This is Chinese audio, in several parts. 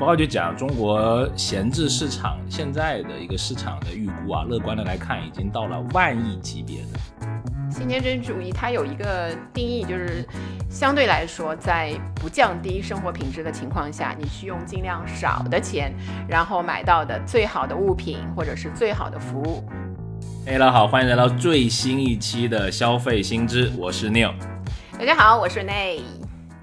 报告就讲中国闲置市场现在的一个市场的预估啊，乐观的来看，已经到了万亿级别的。新节点主义它有一个定义，就是相对来说，在不降低生活品质的情况下，你去用尽量少的钱，然后买到的最好的物品或者是最好的服务。大家好，欢迎来到最新一期的消费新知，我是 Neil。大家好，我是 Nay。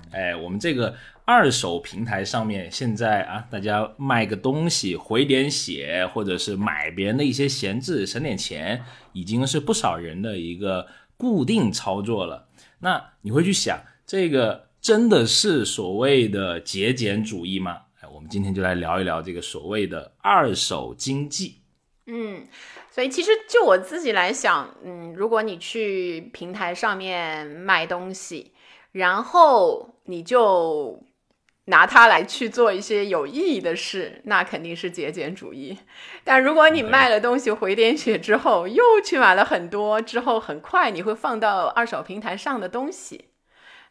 哎，我们这个二手平台上面现在啊，大家卖个东西回点血，或者是买别人的一些闲置省点钱，已经是不少人的一个固定操作了。那你会去想，这个真的是所谓的节俭主义吗？哎，我们今天就来聊一聊这个所谓的二手经济。嗯。所以其实就我自己来想，嗯，如果你去平台上面卖东西，然后你就拿它来去做一些有意义的事，那肯定是节俭主义。但如果你卖了东西回点血之后，又去买了很多，之后很快你会放到二手平台上的东西。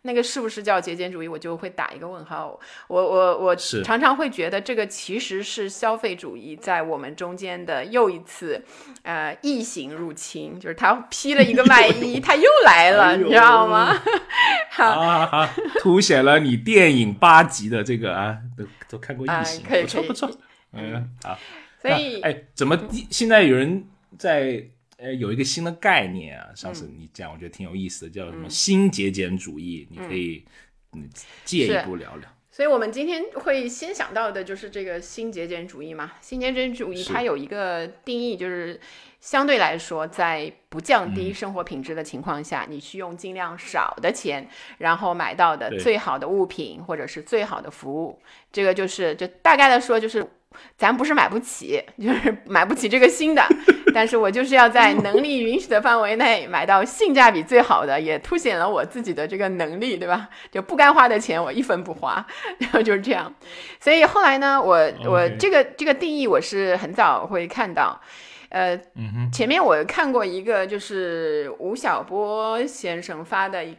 那个是不是叫节俭主义？我就会打一个问号。我我我常常会觉得这个其实是消费主义在我们中间的又一次，呃，异形入侵。就是他披了一个外衣，他又来了，你知道吗？好，凸显了你电影八集的这个啊，都都看过异形，不错不错。嗯，好。所以，哎，怎么现在有人在？呃，有一个新的概念啊，上次你讲，我觉得挺有意思的，叫什么新节俭主义？你可以嗯借一步聊聊。所以我们今天会先想到的就是这个新节俭主义嘛。新节俭主义它有一个定义，就是相对来说，在不降低生活品质的情况下，你去用尽量少的钱，然后买到的最好的物品或者是最好的服务。这个就是就大概的说，就是咱不是买不起，就是买不起这个新的。但是我就是要在能力允许的范围内买到性价比最好的，也凸显了我自己的这个能力，对吧？就不该花的钱我一分不花，然后就是这样。所以后来呢，我我这个这个定义我是很早会看到，呃，前面我看过一个就是吴晓波先生发的一。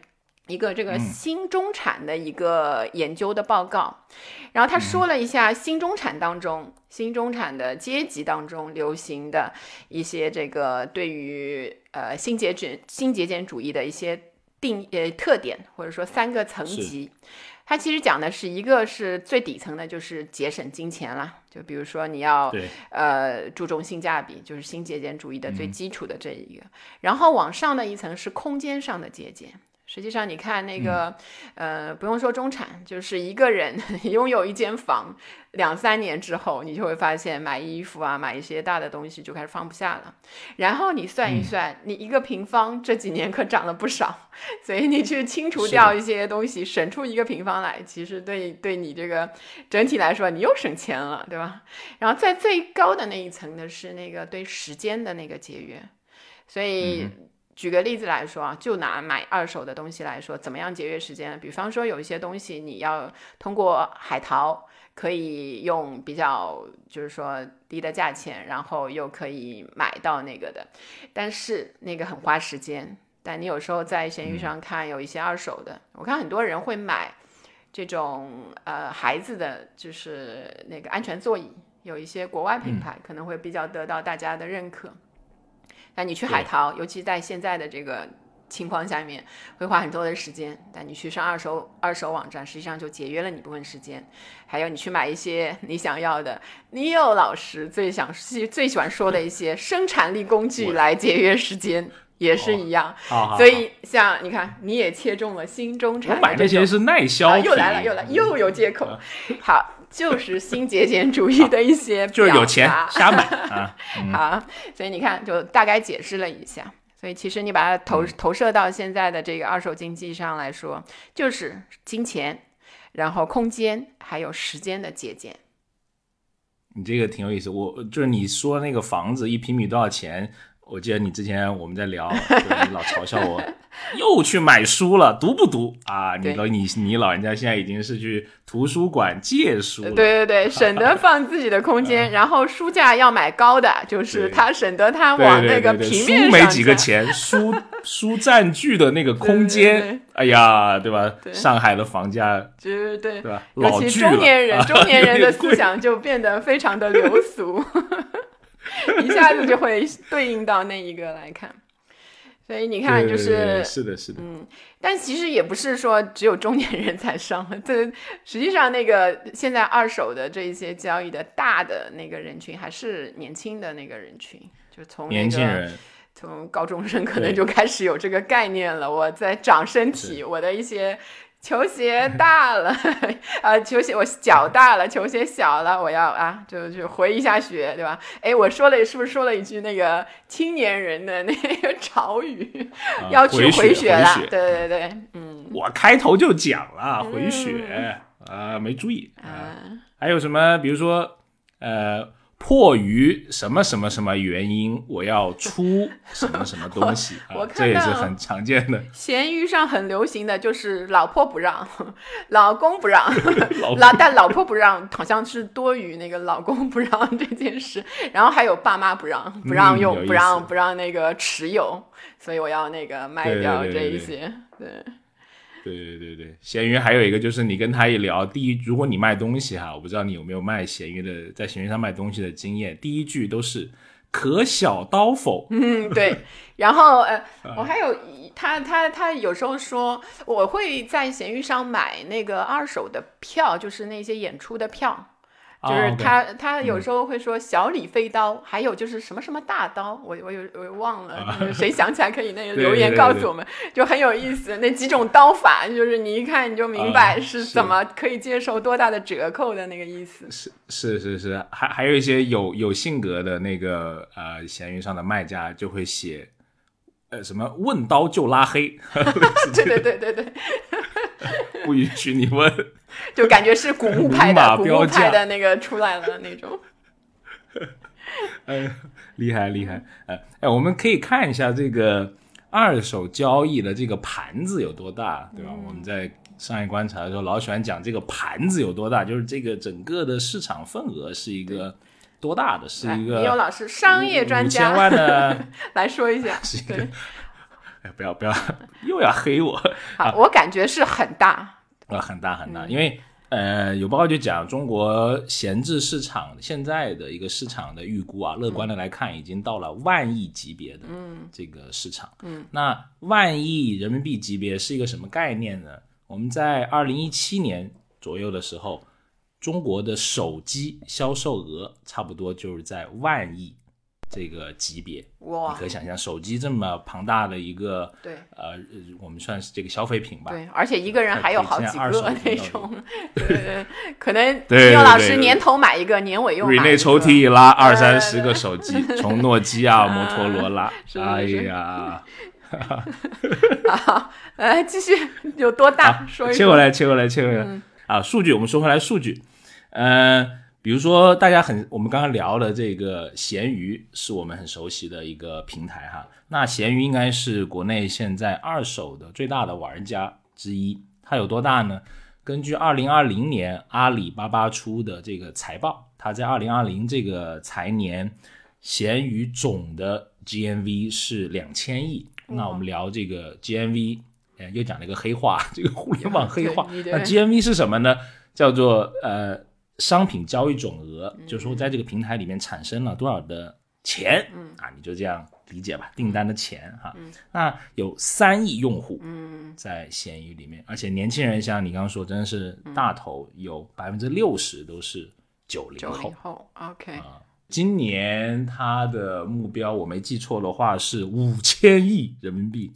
一个这个新中产的一个研究的报告，然后他说了一下新中产当中，新中产的阶级当中流行的一些这个对于呃新节俭新节俭主义的一些定呃特点，或者说三个层级。他其实讲的是一个是最底层的，就是节省金钱啦，就比如说你要呃注重性价比，就是新节俭主义的最基础的这一个。然后往上的一层是空间上的节俭。实际上，你看那个，呃，不用说中产，就是一个人 拥有一间房，两三年之后，你就会发现买衣服啊，买一些大的东西就开始放不下了。然后你算一算，你一个平方这几年可涨了不少，所以你去清除掉一些东西，省出一个平方来，其实对对你这个整体来说，你又省钱了，对吧？然后在最高的那一层的是那个对时间的那个节约，所以。举个例子来说啊，就拿买二手的东西来说，怎么样节约时间？比方说有一些东西你要通过海淘，可以用比较就是说低的价钱，然后又可以买到那个的，但是那个很花时间。但你有时候在闲鱼上看有一些二手的，我看很多人会买这种呃孩子的就是那个安全座椅，有一些国外品牌可能会比较得到大家的认可。那你去海淘，尤其在现在的这个情况下面，会花很多的时间。但你去上二手二手网站，实际上就节约了你部分时间。还有你去买一些你想要的，你有老师最想最喜欢说的一些生产力工具来节约时间，也是一样。所以像你看，你也切中了新中产。我买这些是耐销又来了又来又有借口。好。就是新节俭主义的一些，就是有钱瞎买啊。好，所以你看，就大概解释了一下。所以其实你把它投投射到现在的这个二手经济上来说，就是金钱，然后空间还有时间的节俭。你这个挺有意思，我就是你说那个房子一平米多少钱？我记得你之前我们在聊，你老嘲笑我又去买书了，读不读啊？你老你你老人家现在已经是去图书馆借书了，对对对，省得放自己的空间，然后书架要买高的，就是他省得他往那个平面上。书没几个钱，书 书占据的那个空间，哎呀，对吧？上海的房价，对对对吧？尤其中年人，中年人的 思想就变得非常的流俗。一下子就会对应到那一个来看，所以你看，就是是的，是的，嗯，但其实也不是说只有中年人才上了，这实际上那个现在二手的这一些交易的大的那个人群还是年轻的那个人群，就从年轻人，从高中生可能就开始有这个概念了，我在长身体，我的一些。球鞋大了，呃，球鞋我脚大了，球鞋小了，我要啊，就就回一下血，对吧？哎，我说了，是不是说了一句那个青年人的那个潮语，要去回血了？对对对，嗯，我开头就讲了回血啊，没注意啊，还有什么？比如说，呃。迫于什么什么什么原因，我要出什么什么东西 啊？这也是很常见的。闲鱼上很流行的就是老婆不让，老公不让，老但老婆不让好像是多于那个老公不让这件事。然后还有爸妈不让，不让用，不让不让那个持有，所以我要那个卖掉这一些，对。对对对对对对对，闲鱼还有一个就是你跟他一聊，第一，如果你卖东西哈，我不知道你有没有卖闲鱼的，在闲鱼上卖东西的经验，第一句都是可小刀否？嗯，对。然后呃，我还有他他他有时候说，我会在闲鱼上买那个二手的票，就是那些演出的票。就是他，他有时候会说小李飞刀，还有就是什么什么大刀，我我有我忘了，谁想起来可以那个留言告诉我们，就很有意思。那几种刀法，就是你一看你就明白是怎么可以接受多大的折扣的那个意思。是是是是，还还有一些有有性格的那个呃，闲鱼上的卖家就会写，呃，什么问刀就拉黑，对对对对对。不允许你问，就感觉是古墓派的 古墓派的那个出来了那种。哎，厉害厉害！哎哎，我们可以看一下这个二手交易的这个盘子有多大，对吧？我们在商业观察的时候老喜欢讲这个盘子有多大，就是这个整个的市场份额是一个多大的，是一个。有老师，商业专家，千万的来说一下，对。哎，不要不要，又要黑我！好，我感觉是很大，啊，很大很大，因为呃，有报告就讲中国闲置市场现在的一个市场的预估啊，乐观的来看，已经到了万亿级别的这个市场。嗯，那万亿人民币级别是一个什么概念呢？我们在二零一七年左右的时候，中国的手机销售额差不多就是在万亿。这个级别，哇！你可以想象，手机这么庞大的一个，对，呃，我们算是这个消费品吧。对，而且一个人还有好几个那种，对对，可能 对老师年头买一个，年尾又买。内抽屉一拉，二三十个手机，从诺基亚、摩托罗拉，哎呀，好，来继续，有多大？说一切过来，切过来，切过来。啊，数据，我们说回来，数据，嗯。比如说，大家很，我们刚刚聊了这个闲鱼是我们很熟悉的一个平台哈。那闲鱼应该是国内现在二手的最大的玩家之一。它有多大呢？根据二零二零年阿里巴巴出的这个财报，它在二零二零这个财年，闲鱼总的 GMV 是两千亿。那我们聊这个 GMV，呃，又讲了一个黑话，这个互联网 黑话。那 GMV 是什么呢？叫做呃。商品交易总额，就是说在这个平台里面产生了多少的钱，嗯啊，你就这样理解吧，订单的钱哈。那有三亿用户，嗯，在闲鱼里面，而且年轻人像你刚刚说，真的是大头，有百分之六十都是九零后。九零后，OK。啊，今年他的目标我没记错的话是五千亿人民币，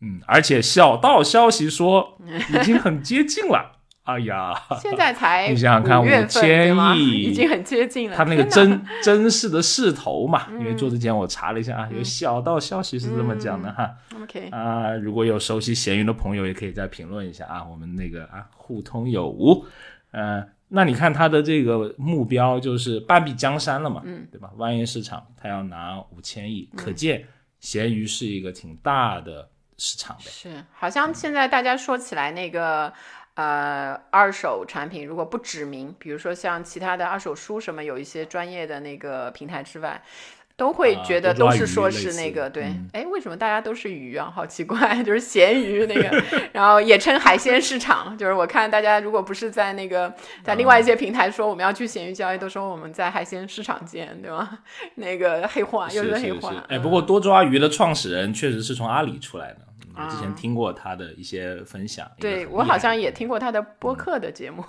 嗯，而且小道消息说 已经很接近了。哎呀，现在才你想想看，五千亿已经很接近了。他那个真 真实的势头嘛，因为做之前我查了一下啊，有小道消息是这么讲的哈。OK 啊，如果有熟悉闲鱼的朋友，也可以再评论一下啊，我们那个啊互通有无。呃，那你看他的这个目标就是半壁江山了嘛，嗯，对吧？万亿市场他要拿五千亿，可见闲鱼是一个挺大的市场呗。是，好像现在大家说起来那个呃二手产品，如果不指明，比如说像其他的二手书什么，有一些专业的那个平台之外。都会觉得都是说是那个对，哎，为什么大家都是鱼啊？好奇怪，就是咸鱼那个，然后也称海鲜市场。就是我看大家如果不是在那个在另外一些平台说我们要去咸鱼交易，都说我们在海鲜市场见，对吧？那个黑话又是黑话。哎，不过多抓鱼的创始人确实是从阿里出来的。之前听过他的一些分享，对我好像也听过他的播客的节目。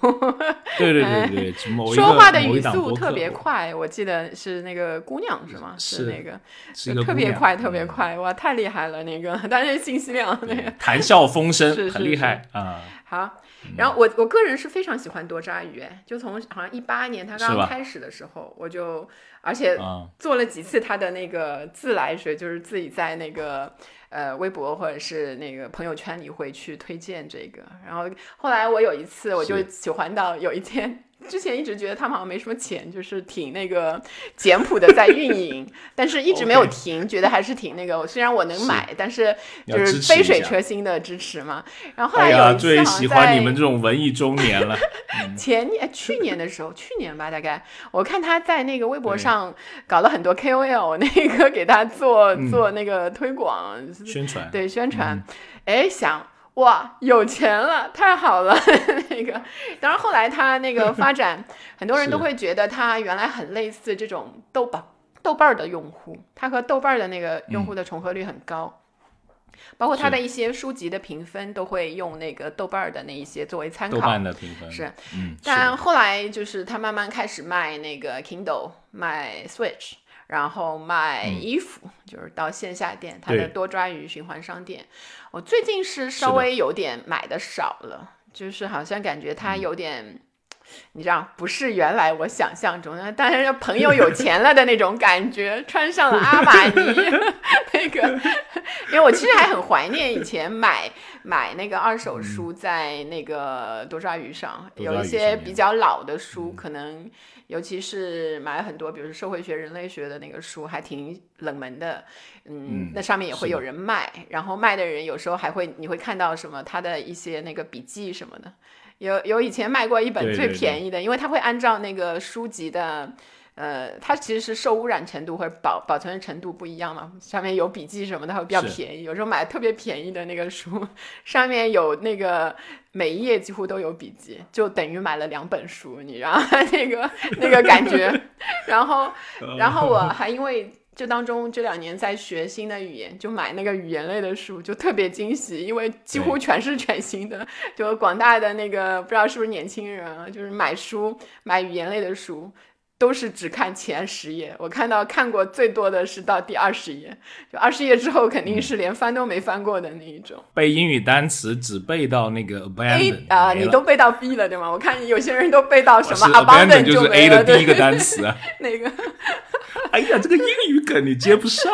对对对对，说话的语速特别快，我记得是那个姑娘是吗？是那个，是特别快特别快，哇，太厉害了那个，但是信息量那个谈笑风生，很厉害啊。好，然后我我个人是非常喜欢多抓鱼，就从好像一八年他刚刚开始的时候，我就而且做了几次他的那个自来水，就是自己在那个。呃，微博或者是那个朋友圈里会去推荐这个，然后后来我有一次我就喜欢到有一天。之前一直觉得他们好像没什么钱，就是挺那个简朴的在运营，但是一直没有停，觉得还是挺那个。虽然我能买，但是就是杯水车薪的支持嘛。然后后来有一次最喜欢你们这种文艺中年了。前年去年的时候，去年吧，大概我看他在那个微博上搞了很多 KOL，那个给他做做那个推广宣传，对宣传。哎，想。哇，有钱了，太好了！那个，当然后来他那个发展，很多人都会觉得他原来很类似这种豆瓣豆瓣儿的用户，他和豆瓣儿的那个用户的重合率很高，包括他的一些书籍的评分都会用那个豆瓣儿的那一些作为参考。豆瓣的评分是，但后来就是他慢慢开始卖那个 Kindle，卖 Switch。然后卖衣服，就是到线下店，它的多抓鱼循环商店。我最近是稍微有点买的少了，就是好像感觉它有点，你知道，不是原来我想象中的，当然朋友有钱了的那种感觉，穿上了阿玛尼 那个。因为我其实还很怀念以前买买那个二手书，在那个多抓鱼上，有一些比较老的书，可能。尤其是买了很多，比如说社会学、人类学的那个书，还挺冷门的，嗯，那上面也会有人卖，然后卖的人有时候还会，你会看到什么他的一些那个笔记什么的，有有以前卖过一本最便宜的，因为他会按照那个书籍的。呃，它其实是受污染程度或者保保存程度不一样嘛，上面有笔记什么的会比较便宜。有时候买特别便宜的那个书，上面有那个每一页几乎都有笔记，就等于买了两本书，你知道 那个那个感觉。然后，然后我 还因为这当中这两年在学新的语言，就买那个语言类的书，就特别惊喜，因为几乎全是全新的。就广大的那个不知道是不是年轻人啊，就是买书买语言类的书。都是只看前十页，我看到看过最多的是到第二十页，就二十页之后肯定是连翻都没翻过的那一种。背英语单词只背到那个 abandon 啊，你都背到 B 了对吗？我看有些人都背到什么 abandon 就是 A 的第一个单词。那个，哎呀，这个英语梗你接不上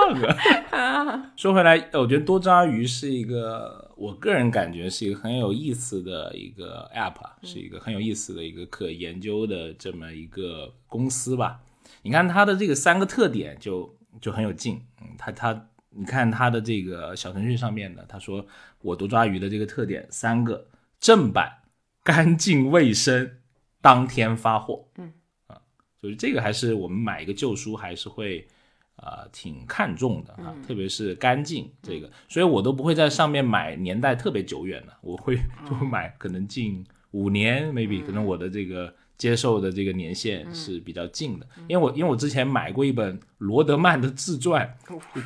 啊！说回来，我觉得多抓鱼是一个。我个人感觉是一个很有意思的一个 app，是一个很有意思的一个可研究的这么一个公司吧。你看它的这个三个特点就就很有劲，嗯，它它你看它的这个小程序上面的，他说我多抓鱼的这个特点三个正版、干净卫生、当天发货，嗯啊，就是这个还是我们买一个旧书还是会。啊，挺看重的啊，特别是干净这个，所以我都不会在上面买年代特别久远的，我会 就会买可能近五年，maybe 可能我的这个。接受的这个年限是比较近的，因为我因为我之前买过一本罗德曼的自传，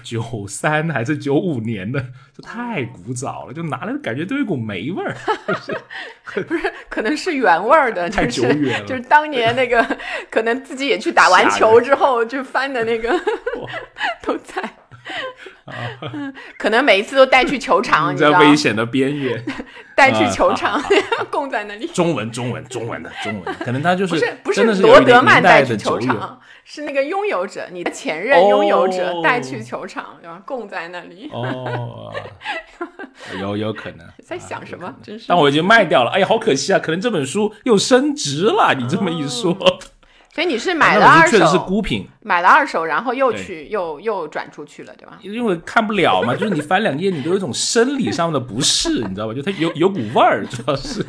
九三还是九五年的，这太古早了，就拿来感觉都有股霉味儿，不是，可能是原味儿的，太久远了，就是当年那个，可能自己也去打完球之后就翻的那个，都在。可能每一次都带去球场，你在危险的边缘，带去球场 供在那里。中文，中文，中文的中文，可能他就是不是不是罗德曼带去球场，是那个拥有者，你的前任拥有者带去球场，对吧？供在那里。哦，有有可能。在想什么？真是。但我已经卖掉了，哎呀，好可惜啊！可能这本书又升值了。你这么一说，所以你是买了二手，确实是孤品，买了二手，然后又去又又转出去了，对吧？因为看不了嘛，就是你翻两页，你都有一种生理上的不适，你知道吧？就它有有股味儿，主要是。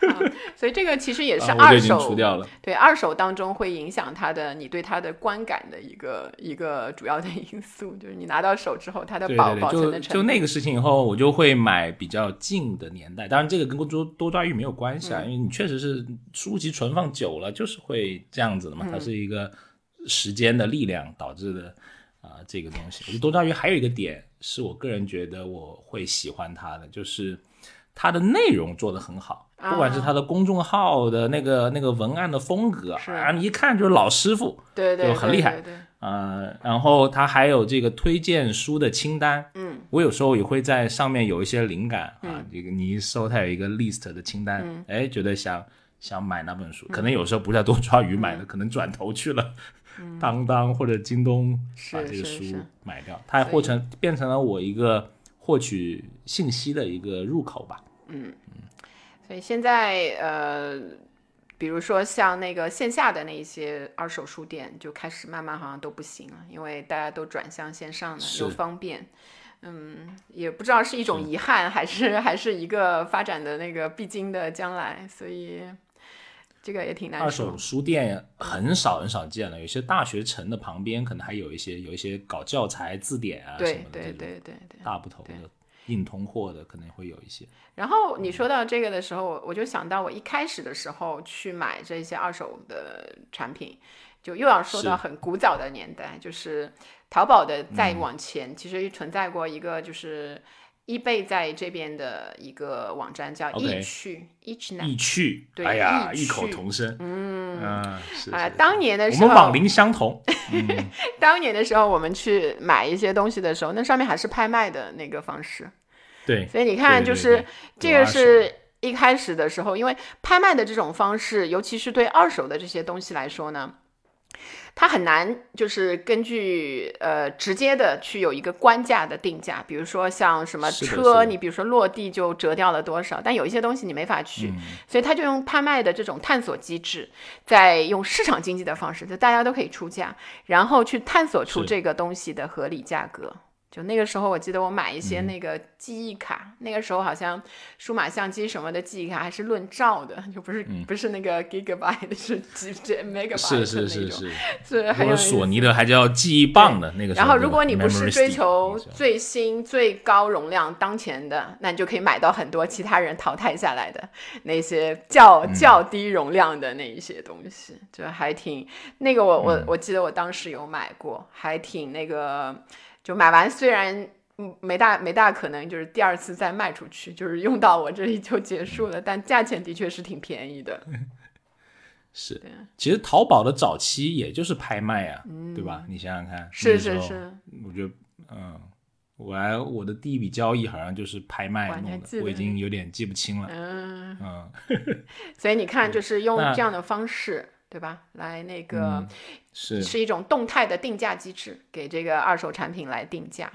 所以这个其实也是二手，对二手当中会影响它的你对它的观感的一个一个主要的因素，就是你拿到手之后它的保保存的程度。就那个事情以后，我就会买比较近的年代。当然，这个跟多多抓鱼没有关系啊，因为你确实是书籍存放久了就是会这样子的嘛，它是一个时间的力量导致的啊这个东西。我觉得多抓鱼还有一个点是我个人觉得我会喜欢它的，就是它的内容做得很好。不管是他的公众号的那个那个文案的风格啊，你一看就是老师傅，对对，就很厉害。呃，然后他还有这个推荐书的清单，嗯，我有时候也会在上面有一些灵感啊。这个你一搜，它有一个 list 的清单，哎，觉得想想买那本书，可能有时候不是在多抓鱼买的，可能转头去了 当当或者京东把这个书买掉，它或成变成了我一个获取信息的一个入口吧。嗯。所以现在，呃，比如说像那个线下的那一些二手书店，就开始慢慢好像都不行了，因为大家都转向线上了，又方便。嗯，也不知道是一种遗憾，还是 还是一个发展的那个必经的将来。所以这个也挺难。二手书店很少很少见了，有些大学城的旁边可能还有一些有一些搞教材字典啊什么的，对对对对对，大不同的。硬通货的可能会有一些。然后你说到这个的时候，我我就想到我一开始的时候去买这些二手的产品，就又要说到很古早的年代，就是淘宝的再往前，其实存在过一个就是易贝在这边的一个网站叫易趣，易趣，易趣，对，哎呀，异口同声，嗯啊，啊，当年的时候我们网龄相同。当年的时候，我们去买一些东西的时候，那上面还是拍卖的那个方式。对，所以你看，就是这个是一开始的时候，因为拍卖的这种方式，尤其是对二手的这些东西来说呢，它很难就是根据呃直接的去有一个官价的定价。比如说像什么车，你比如说落地就折掉了多少，但有一些东西你没法去，所以他就用拍卖的这种探索机制，在用市场经济的方式，就大家都可以出价，然后去探索出这个东西的合理价格。就那个时候，我记得我买一些那个记忆卡，那个时候好像数码相机什么的记忆卡还是论兆的，就不是不是那个 gigabyte，是几 megabyte 是是是是，是还有索尼的还叫记忆棒的那个。然后如果你不是追求最新最高容量当前的，那你就可以买到很多其他人淘汰下来的那些较较低容量的那一些东西，就还挺那个我我我记得我当时有买过，还挺那个。就买完，虽然没大没大可能，就是第二次再卖出去，就是用到我这里就结束了。但价钱的确是挺便宜的。是，其实淘宝的早期也就是拍卖啊，对吧？你想想看，是是是，我觉得，嗯，我来我的第一笔交易好像就是拍卖弄的，我已经有点记不清了。嗯嗯，所以你看，就是用这样的方式。对吧？来那个是是一种动态的定价机制，给这个二手产品来定价。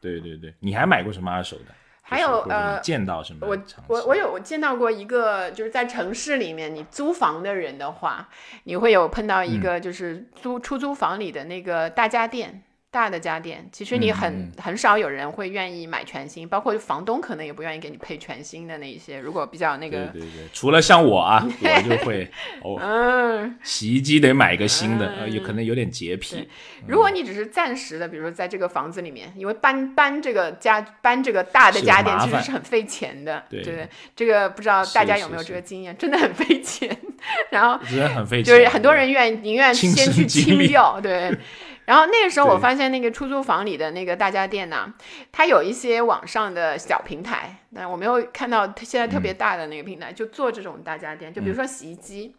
对对对，你还买过什么二手的？还有呃，见到什么？我我我有我见到过一个，就是在城市里面，你租房的人的话，你会有碰到一个，就是租出租房里的那个大家电。大的家电，其实你很很少有人会愿意买全新，包括房东可能也不愿意给你配全新的那一些。如果比较那个，对对对，除了像我啊，我就会 哦，嗯，洗衣机得买一个新的，呃，有可能有点洁癖。如果你只是暂时的，比如说在这个房子里面，因为搬搬这个家搬这个大的家电其实是很费钱的，对对，这个不知道大家有没有这个经验，真的很费钱。然后真的很费钱，就是很多人愿宁愿先去清掉，对。然后那个时候，我发现那个出租房里的那个大家电呢，它有一些网上的小平台，但我没有看到它现在特别大的那个平台，就做这种大家电。就比如说洗衣机，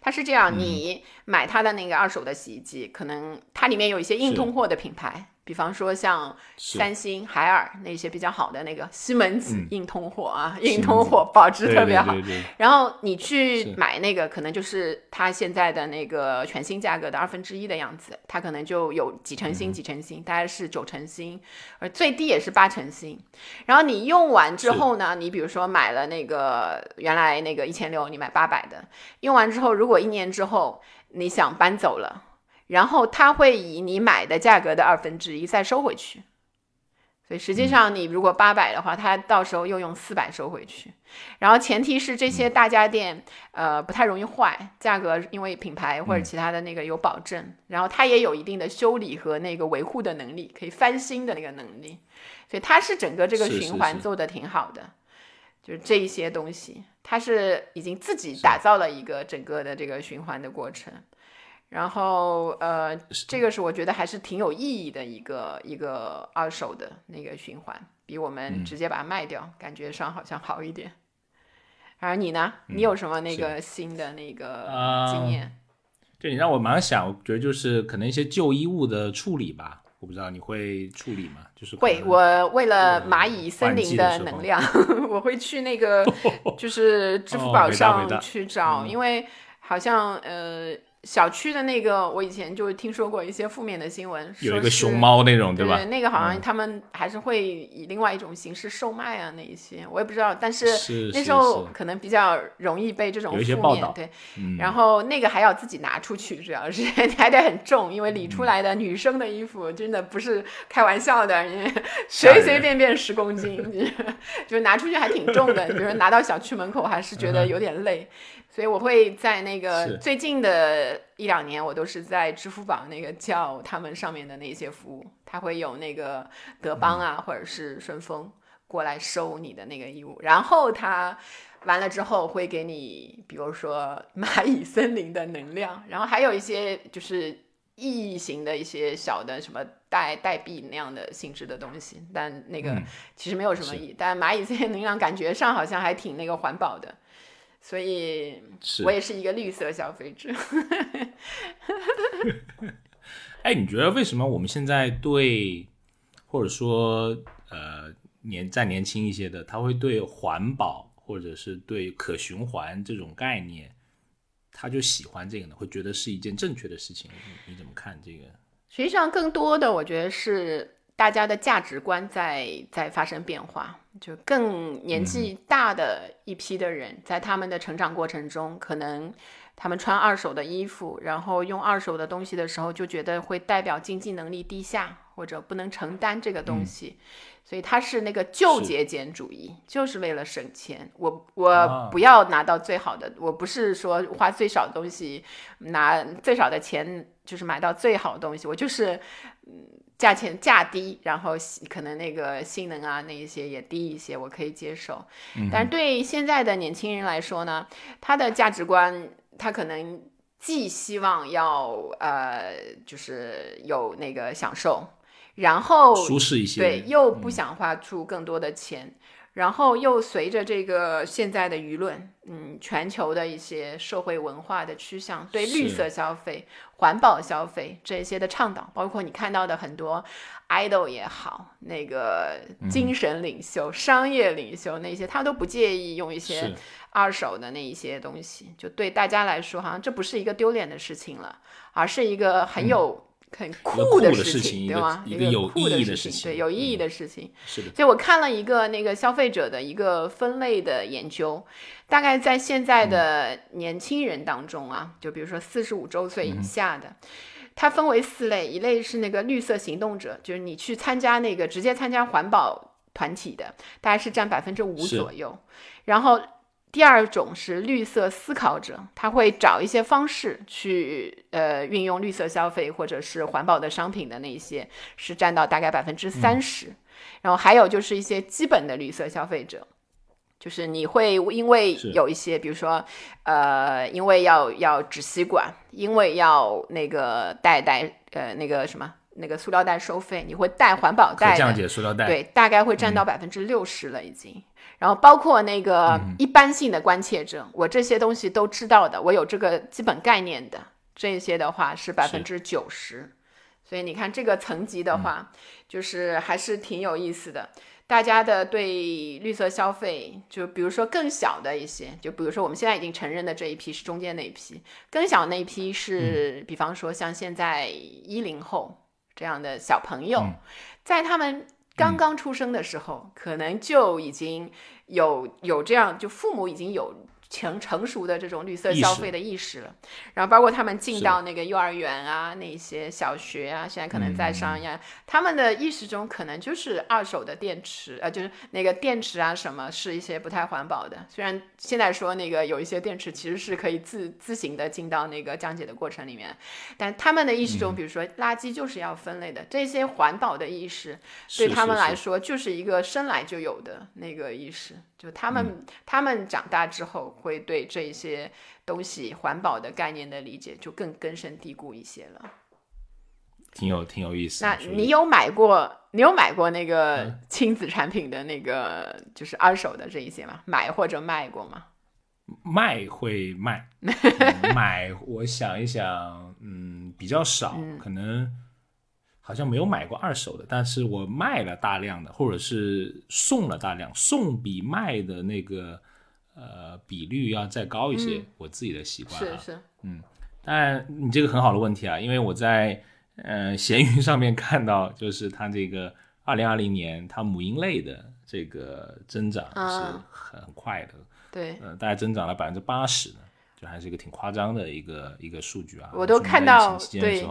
它是这样，你买它的那个二手的洗衣机，可能它里面有一些硬通货的品牌，比方说像三星、海尔那些比较好的那个西门子硬通货啊，硬通货保值特别好。然后你去买那个，可能就是它现在的那个全新价格的二分之一的样子，它可能就有几成新、几成新，大概是九成新，而最低也是八成新。然后你用完之后呢，你比如说买了那个原来那个一千六，你买八百的，用完之后，如果一年之后你想搬走了。然后他会以你买的价格的二分之一再收回去，所以实际上你如果八百的话，他到时候又用四百收回去。然后前提是这些大家电呃不太容易坏，价格因为品牌或者其他的那个有保证，然后它也有一定的修理和那个维护的能力，可以翻新的那个能力，所以它是整个这个循环做的挺好的。就是这一些东西，它是已经自己打造了一个整个的这个循环的过程。然后，呃，这个是我觉得还是挺有意义的一个一个二手的那个循环，比我们直接把它卖掉，感觉上好像好一点。而你呢？你有什么那个新的那个经验？就你让我蛮想，我觉得就是可能一些旧衣物的处理吧，我不知道你会处理吗？就是会，我为了蚂蚁森林的能量，我会去那个就是支付宝上去找，因为好像呃。小区的那个，我以前就听说过一些负面的新闻，有一个熊猫那种，对吧？那个好像他们还是会以另外一种形式售卖啊，那一些我也不知道。但是那时候可能比较容易被这种负面对，然后那个还要自己拿出去，主要是 还得很重，因为理出来的女生的衣服真的不是开玩笑的，随随便便十公斤，就拿出去还挺重的。比如拿到小区门口，还是觉得有点累。所以我会在那个最近的一两年，我都是在支付宝那个叫他们上面的那些服务，他会有那个德邦啊，或者是顺丰过来收你的那个衣物，然后他完了之后会给你，比如说蚂蚁森林的能量，然后还有一些就是意义型的一些小的什么代代币那样的性质的东西，但那个其实没有什么意义，但蚂蚁森林能量感觉上好像还挺那个环保的。所以，我也是一个绿色消费者。哎，你觉得为什么我们现在对，或者说呃年再年轻一些的，他会对环保或者是对可循环这种概念，他就喜欢这个呢？会觉得是一件正确的事情？你怎么看这个？实际上，更多的我觉得是。大家的价值观在在发生变化，就更年纪大的一批的人，在他们的成长过程中，可能他们穿二手的衣服，然后用二手的东西的时候，就觉得会代表经济能力低下，或者不能承担这个东西，所以他是那个旧节俭主义，就是为了省钱。我我不要拿到最好的，我不是说花最少的东西，拿最少的钱就是买到最好的东西，我就是嗯。价钱价低，然后可能那个性能啊，那一些也低一些，我可以接受。但是对现在的年轻人来说呢，他的价值观，他可能既希望要呃，就是有那个享受，然后舒适一些，对，又不想花出更多的钱。然后又随着这个现在的舆论，嗯，全球的一些社会文化的趋向，对绿色消费、环保消费这些的倡导，包括你看到的很多 idol 也好，那个精神领袖、商业领袖那些，他都不介意用一些二手的那一些东西，就对大家来说，好像这不是一个丢脸的事情了，而是一个很有。很酷的事情，对吗？一个有意义的事情，对，有意义的事情。是的。所以我看了一个那个消费者的一个分类的研究，大概在现在的年轻人当中啊，就比如说四十五周岁以下的，它分为四类，一类是那个绿色行动者，就是你去参加那个直接参加环保团体的，大概是占百分之五左右，然后。第二种是绿色思考者，他会找一些方式去呃运用绿色消费或者是环保的商品的那些，是占到大概百分之三十。然后还有就是一些基本的绿色消费者，就是你会因为有一些，比如说呃，因为要要纸吸管，因为要那个带带呃那个什么那个塑料袋收费，你会带环保袋，降解塑料袋，对，大概会占到百分之六十了已经。然后包括那个一般性的关切症，我这些东西都知道的，我有这个基本概念的，这些的话是百分之九十，所以你看这个层级的话，就是还是挺有意思的。大家的对绿色消费，就比如说更小的一些，就比如说我们现在已经承认的这一批是中间那一批，更小那一批是，比方说像现在一零后这样的小朋友，在他们刚刚出生的时候，可能就已经有有这样，就父母已经有。成成熟的这种绿色消费的意识了，然后包括他们进到那个幼儿园啊，那些小学啊，现在可能在上呀，他们的意识中可能就是二手的电池，呃，就是那个电池啊什么是一些不太环保的。虽然现在说那个有一些电池其实是可以自自行的进到那个降解的过程里面，但他们的意识中，比如说垃圾就是要分类的，这些环保的意识对他们来说就是一个生来就有的那个意识。就他们，他们长大之后会对这些东西环保的概念的理解就更根深蒂固一些了，挺有挺有意思。那你有买过？你有买过那个亲子产品的那个就是二手的这一些吗？买或者卖过吗？卖会卖，买我想一想，嗯，比较少，可能。好像没有买过二手的，但是我卖了大量的，或者是送了大量，送比卖的那个呃比率要再高一些。我自己的习惯是是，嗯，但你这个很好的问题啊，因为我在呃闲鱼上面看到，就是它这个二零二零年它母婴类的这个增长是很快的，对，呃，大概增长了百分之八十呢，就还是一个挺夸张的一个一个数据啊。我都看到对。对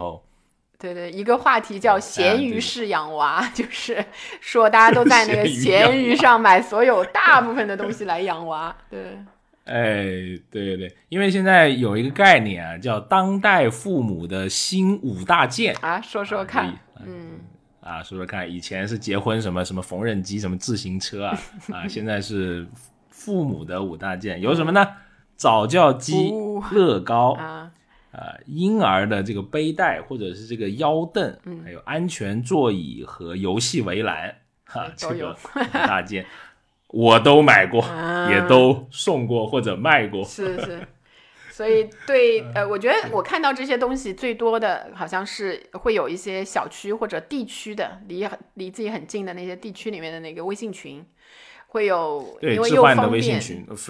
对对，一个话题叫“咸鱼式养娃”，就是说大家都在那个咸鱼上买所有大部分的东西来养娃。对，哎，对对对，因为现在有一个概念啊，叫“当代父母的新五大件”啊，说说看，嗯，啊，说说看，以前是结婚什么什么缝纫机、什么自行车啊，啊，现在是父母的五大件，有什么呢？早教机、乐高啊。呃，婴儿的这个背带或者是这个腰凳，还有安全座椅和游戏围栏，哈，这个大件我都买过，也都送过或者卖过。是是，所以对，呃，我觉得我看到这些东西最多的好像是会有一些小区或者地区的，离离自己很近的那些地区里面的那个微信群。会有，因为又方便，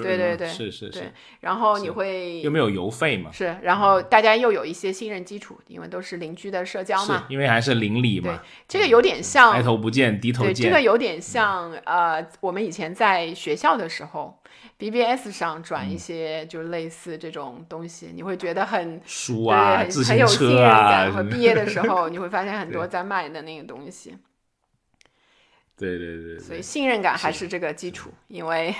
对对对，是是是。然后你会又没有邮费嘛？是，然后大家又有一些信任基础，因为都是邻居的社交嘛。因为还是邻里嘛。对，这个有点像抬头不见低头见。对，这个有点像呃，我们以前在学校的时候，BBS 上转一些就类似这种东西，你会觉得很书啊，很很有信任感。和毕业的时 候，你会发现很多在卖的那个东西。对对对，所以信任感还是这个基础，因为，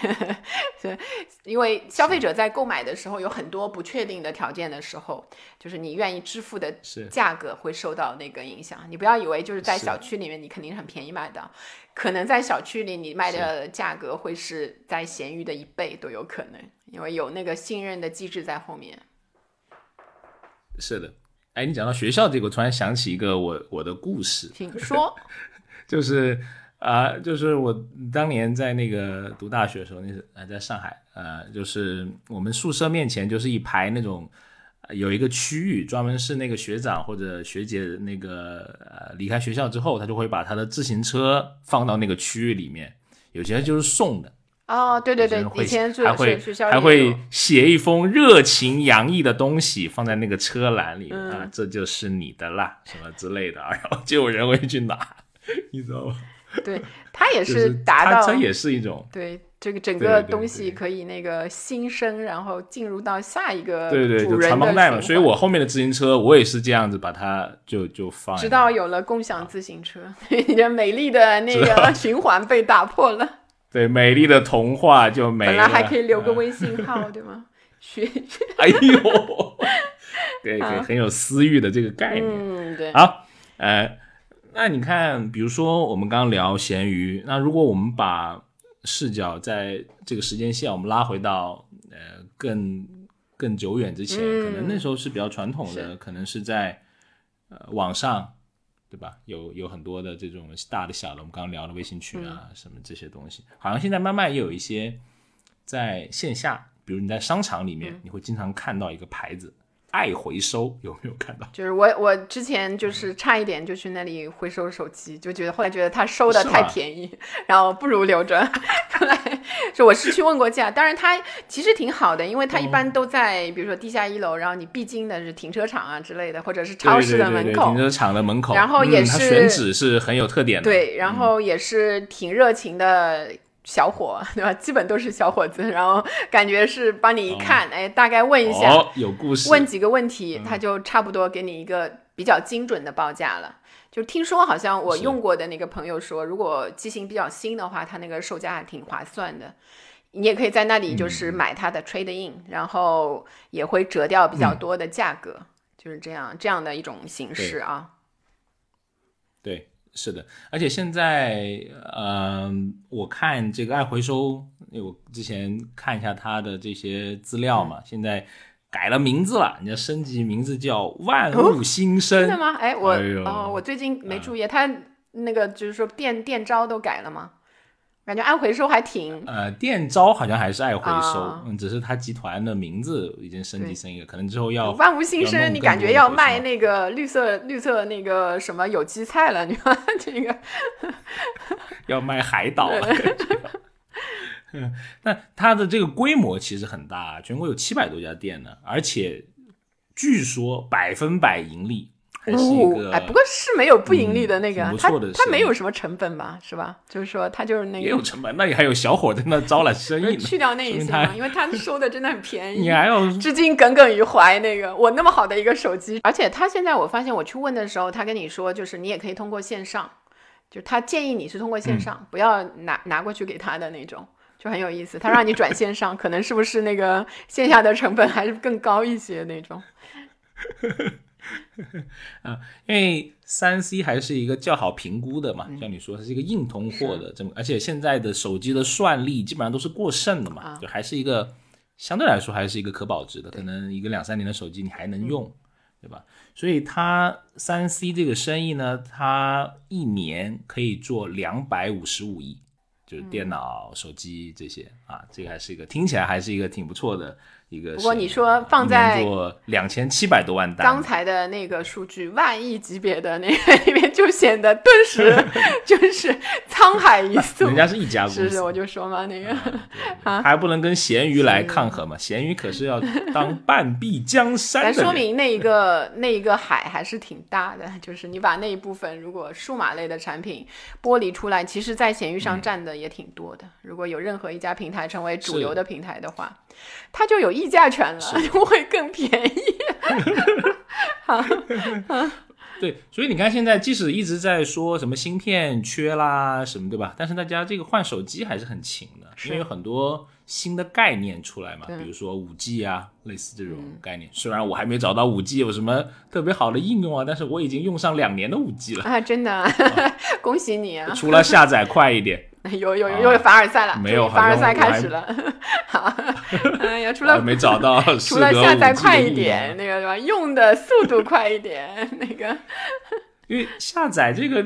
因为消费者在购买的时候有很多不确定的条件的时候，就是你愿意支付的价格会受到那个影响。你不要以为就是在小区里面你肯定很便宜买的，可能在小区里你卖的价格会是在闲鱼的一倍都有可能，因为有那个信任的机制在后面。是的，哎，你讲到学校这个，我突然想起一个我我的故事，请说，就是。啊，就是我当年在那个读大学的时候，那是啊，在上海，呃，就是我们宿舍面前就是一排那种，有一个区域专门是那个学长或者学姐那个呃离开学校之后，他就会把他的自行车放到那个区域里面，有些就是送的。哦，对对对，以前还会还会写一封热情洋溢的东西放在那个车篮里啊，这就是你的啦，什么之类的，然后就有人会去拿，你知道吗？对，它也是达到，它也是一种对这个整个东西可以那个新生，然后进入到下一个对对就传帮带嘛。所以我后面的自行车我也是这样子把它就就放，直到有了共享自行车，你的美丽的那个 循环被打破了。对，美丽的童话就没了。本来还可以留个微信号，对吗？学，哎呦，对对，很有私欲的这个概念。嗯，对。好，呃。那你看，比如说我们刚刚聊咸鱼，那如果我们把视角在这个时间线我们拉回到呃更更久远之前，可能那时候是比较传统的，可能是在呃网上，对吧？有有很多的这种大的小的，我们刚刚聊的微信群啊什么这些东西，好像现在慢慢也有一些在线下，比如你在商场里面，你会经常看到一个牌子。爱回收，有没有看到？就是我我之前就是差一点就去那里回收手机，就觉得后来觉得他收的太便宜，然后不如留着。后来是我是去问过价，当然他其实挺好的，因为他一般都在比如说地下一楼，然后你必经的是停车场啊之类的，或者是超市的门口对对对对停。车场的门口，然后也是选址是很有特点的。对，然后也是挺热情的小伙，对吧？基本都是小伙子，然后感觉是帮你一看，哎，大概问一下，哦，有故事。问几个问题，他就差不多给你一个比较精准的报价了。就听说好像我用过的那个朋友说，如果机型比较新的话，它那个售价还挺划算的。你也可以在那里就是买它的 trade in，、然后也会折掉比较多的价格，就是这样这样的一种形式啊。对，是的，而且现在，嗯、我看这个爱回收，我之前看一下它的这些资料嘛，现在改了名字了，人家升级名字叫万物新生。真的吗？哎，我、哎哦，我最近没注意，它那个就是说店店招都改了吗？感觉爱回收还挺呃，店招好像还是爱回收，啊嗯，只是它集团的名字已经升级成一个，可能之后要万物新生，你感觉要卖那个绿色绿色那个什么有机菜了？你看这个，要卖海岛了。感觉嗯，但它的这个规模其实很大，全国有七百多家店呢，而且据说百分百盈利，还是一个、哦，哎，不过是没有不盈利的那个，嗯挺不它错的生意它没有什么成本吧，是吧？就是说它就是那个。也有成本，那里还有小伙在那招揽生意呢，去掉那一些因为他收的真的很便宜。你还要至今耿耿于怀。那个我那么好的一个手机，而且他现在我发现我去问的时候，他跟你说就是你也可以通过线上，就是他建议你是通过线上，不要拿拿过去给他的那种，就很有意思。他让你转线上，可能是不是那个线下的成本还是更高一些那种？因为三 C 还是一个较好评估的嗯。嘛，像你说它是一个硬通货的这么，而且现在的手机的算力基本上都是过剩的嘛，啊。就还是一个相对来说还是一个可保值的，可能一个两三年的手机你还能用，对吧？所以它三 C 这个生意呢，它一年可以做两百五十五亿，就是电脑、手机这些啊，这个还是一个听起来还是一个挺不错的一个。不过你说放在做两千七百多万单，刚才的那个数据，万亿级别的那个里面就显得顿时 就是沧海一粟。人家是一家公司，是是，我就说嘛，那个他 还不能跟咸鱼来抗衡嘛？咸鱼可是要当半壁江山的但。说明那一个那一个海还是挺大的，就是你把那一部分如果数码类的产品剥离出来，其实在闲鱼嗯上占的也挺多的。如果有任何一家平台成为主流的平台的话，它就有议价权了，就会更便宜。对，所以你看，现在即使一直在说什么芯片缺啦什么，对吧？但是大家这个换手机还是很勤的，因为有很多新的概念出来嘛，比如说五 G 啊，类似这种概念。虽然我还没找到五 G 有什么特别好的应用啊，但是我已经用上两年的五 G 了，啊，真的，恭喜你啊！除了下载快一点，有有啊有有凡尔赛了，没有凡尔赛开始了。好，哎呀，除了没找到除了下载 5G 的快一点，那个对吧？用的速度快一点，那个因为下载这个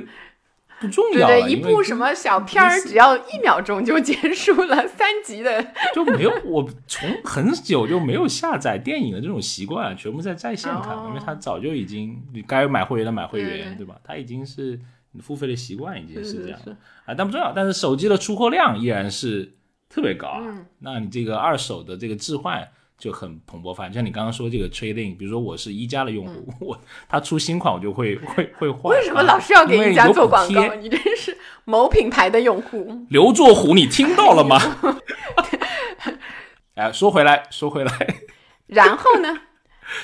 不重要一部什么小片儿只要一秒钟就结束了，三集的。就没有我从很久就没有下载电影的这种习惯，全部在在线看，哦因为它早就已经你该买会员的买会员，对吧？它已经是你付费的习惯，已经是这样是啊，但不重要。但是手机的出货量依然是特别高啊，嗯那你这个二手的这个置换。就很蓬勃发展，像你刚刚说这个 trading，比如说我是一加的用户，我他出新款我就会 会会换。嗯为什么啊老是要给一加做广告？你真是某品牌的用户。刘作虎，你听到了吗？哎，说回来，说回来，然后呢？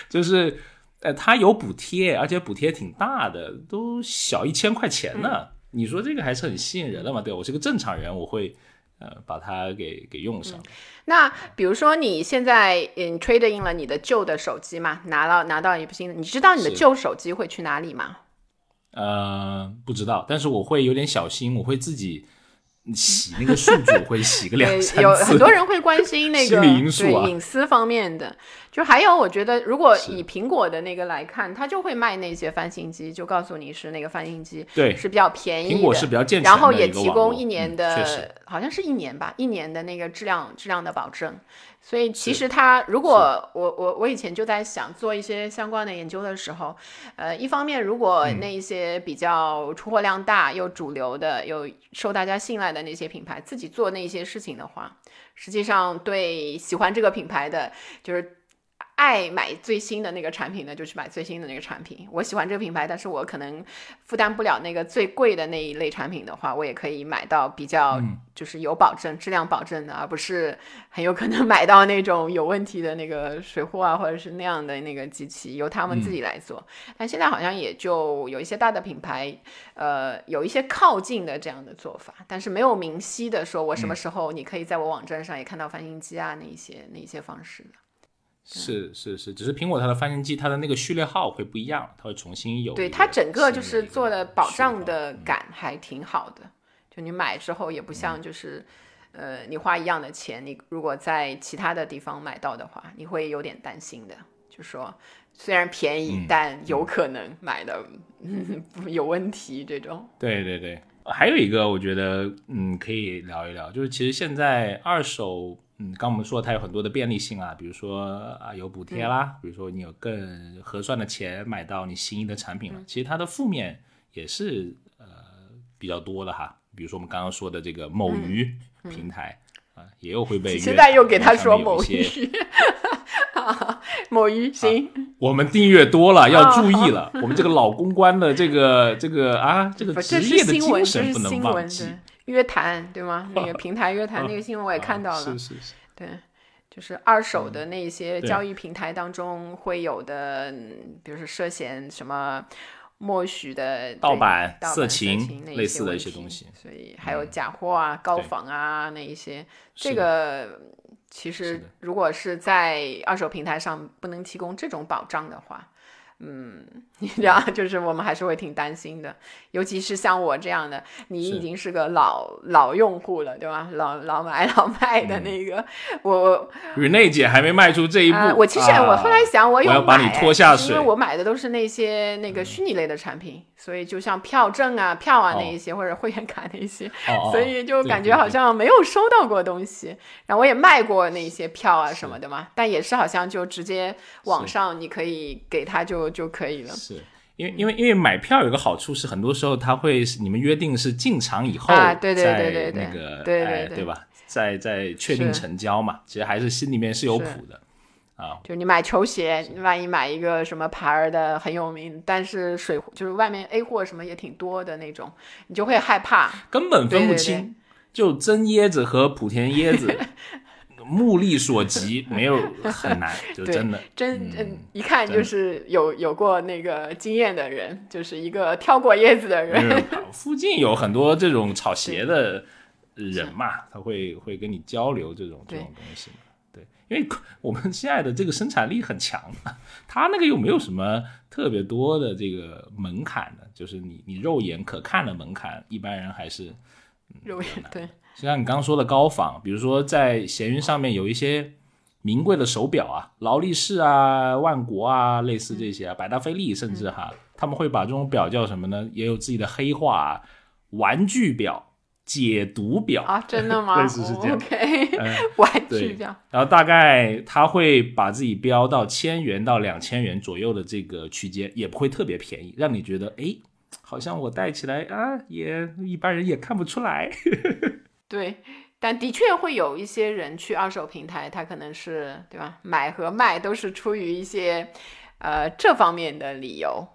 就是，呃，它有补贴，而且补贴挺大的，都小一千块钱呢。嗯你说这个还是很吸引人的嘛？对我是个正常人，我会呃把它给给用上。那比如说你现在嗯 trade in 了你的旧的手机嘛，拿到拿到一部新的，你知道你的旧手机会去哪里吗？呃，不知道，但是我会有点小心，我会自己洗那个数据，我会洗个两，三次。有很多人会关心那个心理因素啊。对隐私方面的，就还有，我觉得如果以苹果的那个来看，它就会卖那些翻新机，就告诉你是那个翻新机，对，是比较便宜的，苹果是比较健全然后也提供一年的，嗯、好像是一年吧，一年的那个质量质量的保证。所以其实他，如果我我我以前就在想做一些相关的研究的时候，呃，一方面如果那一些比较出货量大又主流的、又受大家信赖的那些品牌自己做那些事情的话，实际上对喜欢这个品牌的就是。爱买最新的那个产品呢，就去买最新的那个产品。我喜欢这个品牌，但是我可能负担不了那个最贵的那一类产品的话，我也可以买到比较就是有保证、质量保证的，而不是很有可能买到那种有问题的那个水货啊，或者是那样的那个机器，由他们自己来做。但现在好像也就有一些大的品牌，呃，有一些靠近的这样的做法，但是没有明晰的说，我什么时候你可以在我网站上也看到翻新机啊，那一些那一些方式的。是是是，只是苹果它的翻新机，它的那个序列号会不一样，它会重新有。对它整个就是做的保障的感还挺好的，就你买之后也不像就是，呃，你花一样的钱，你如果在其他的地方买到的话，你会有点担心的，就说虽然便宜，但有可能买的 有问题这种。对对对，还有一个我觉得嗯可以聊一聊，就是其实现在二手。嗯，刚我们说它有很多的便利性啊，比如说啊有补贴啦，比如说你有更合算的钱买到你心仪的产品了。其实它的负面也是呃比较多的哈，比如说我们刚刚说的这个某鱼平台啊，也有会被现在又给他说某鱼，某鱼行，我们订阅多了要注意了，我们这个老公关的这个这个啊这个职业的精神不能忘记。约谈对吗？那个平台约谈那个新闻我也看到了，是是是，对，就是二手的那些交易平台当中会有的，比如说涉嫌什么默许的盗版、色情类似的一些东西，所以还有假货啊、高仿啊那一些，这个其实如果是在二手平台上不能提供这种保障的话。嗯，你知道，就是我们还是会挺担心的，尤其是像我这样的，你已经是个老老用户了，对吧？老老买 老卖的那个，我雨内姐还没迈出这一步。我其实我后来想，我有买，因为我买的都是那些那个虚拟类的产品，所以就像票证啊、票啊那一些，或者会员卡那些，所以就感觉好像没有收到过东西。然后我也卖过那些票啊什么的嘛，但也是好像就直接网上你可以给他就。就可以了，是因为因为因为买票有个好处是，很多时候他会你们约定是进场以后，对对对对对，那个对对对吧？再再确定成交嘛，其实还是心里面是有谱的啊。就你买球鞋，万一买一个什么牌儿的很有名，但是水就是外面 A 货什么也挺多的那种，你就会害怕，根本分不清，就真椰子和莆田椰子。目力所及，没有很难，就真的真嗯，一看就是有有过那个经验的人，就是一个挑过叶子的人。附近有很多这种炒鞋的人嘛，他会会跟你交流这种这种东西嘛。对，因为我们现在的这个生产力很强，他那个又没有什么特别多的这个门槛的，就是你你肉眼可看的门槛，一般人还是肉眼对。就像你刚刚说的高仿，比如说在闲鱼上面有一些名贵的手表啊，劳力士啊、万国啊，类似这些啊，百达翡丽，甚至哈，他们会把这种表叫什么呢？也有自己的黑话啊，玩具表、解读表啊，真的吗？类似是这样。玩具表。然后大概他会把自己标到千元到两千元左右的这个区间，也不会特别便宜，让你觉得哎，好像我戴起来啊，也一般人也看不出来。对，但的确会有一些人去二手平台，他可能是对吧？买和卖都是出于一些呃这方面的理由，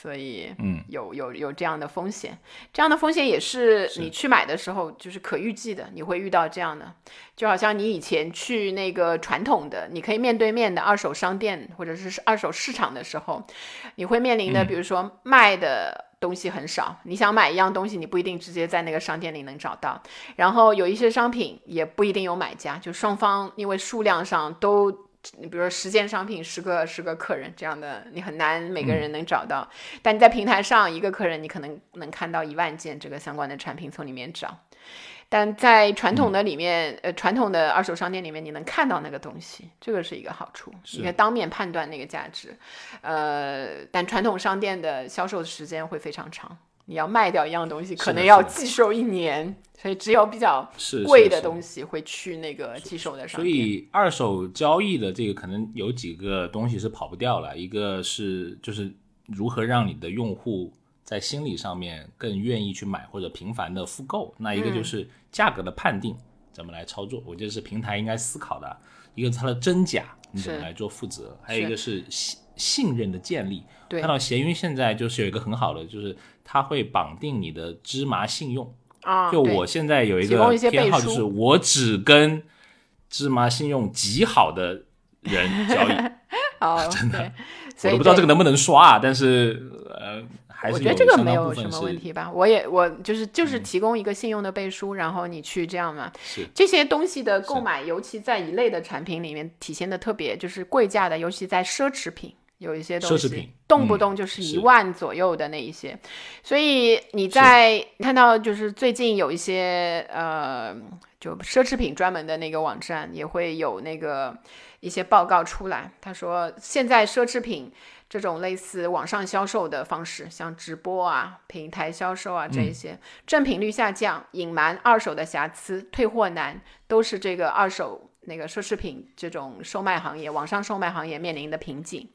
所以嗯，有有有这样的风险，这样的风险也是你去买的时候就是可预计的，你会遇到这样的，就好像你以前去那个传统的，你可以面对面的二手商店或者是二手市场的时候，你会面临的，比如说卖的。东西很少，你想买一样东西，你不一定直接在那个商店里能找到。然后有一些商品也不一定有买家，就双方因为数量上都，比如说十件商品，十个十个客人这样的，你很难每个人能找到。但你在平台上一个客人，你可能能看到一万件这个相关的产品从里面找。但在传统的里面，呃，传统的二手商店里面，你能看到那个东西，这个是一个好处，你可以当面判断那个价值。呃，但传统商店的销售时间会非常长，你要卖掉一样东西，可能要寄售一年，所以只有比较贵的东西会去那个寄售的商店。所以二手交易的这个可能有几个东西是跑不掉了，一个是就是如何让你的用户。在心理上面更愿意去买或者频繁的复购，那一个就是价格的判定怎么来操作，我觉得是平台应该思考的。一个是它的真假你怎么来做负责，还有一个是信信任的建立。看到闲鱼现在就是有一个很好的，就是它会绑定你的芝麻信用啊。就我现在有一个偏好，就是我只跟芝麻信用极好的人交易。哦，真的，我都不知道这个能不能刷啊，但是呃。我觉得这个没有什么问题吧，我也我就是就是提供一个信用的背书，然后你去这样嘛。这些东西的购买，尤其在一类的产品里面体现的特别，就是贵价的，尤其在奢侈品，有一些东西动不动就是一万左右的那一些。所以你在看到就是最近有一些呃，就奢侈品专门的那个网站也会有那个一些报告出来，他说现在奢侈品。这种类似网上销售的方式，像直播啊、平台销售啊这一些，正品率下降、隐瞒二手的瑕疵、退货难，都是这个二手那个奢侈品这种售卖行业、网上售卖行业面临的瓶颈。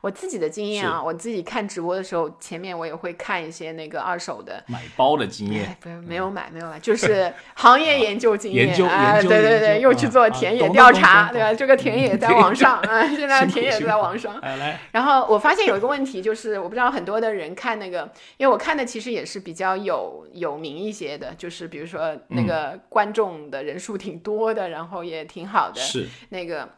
我自己的经验啊，我自己看直播的时候，前面我也会看一些那个二手的买包的经验，不是没有买没有买，就是行业研究经验啊，对对对，又去做田野调查，对吧？这个田野在网 上啊，现在田野在网上。然后我发现有一个问题，就是我不知道很多的人看那个，因为我看的其实也是比较有有名一些的，就是比如说那个观众的人数挺多的，然后也挺好的，是那个。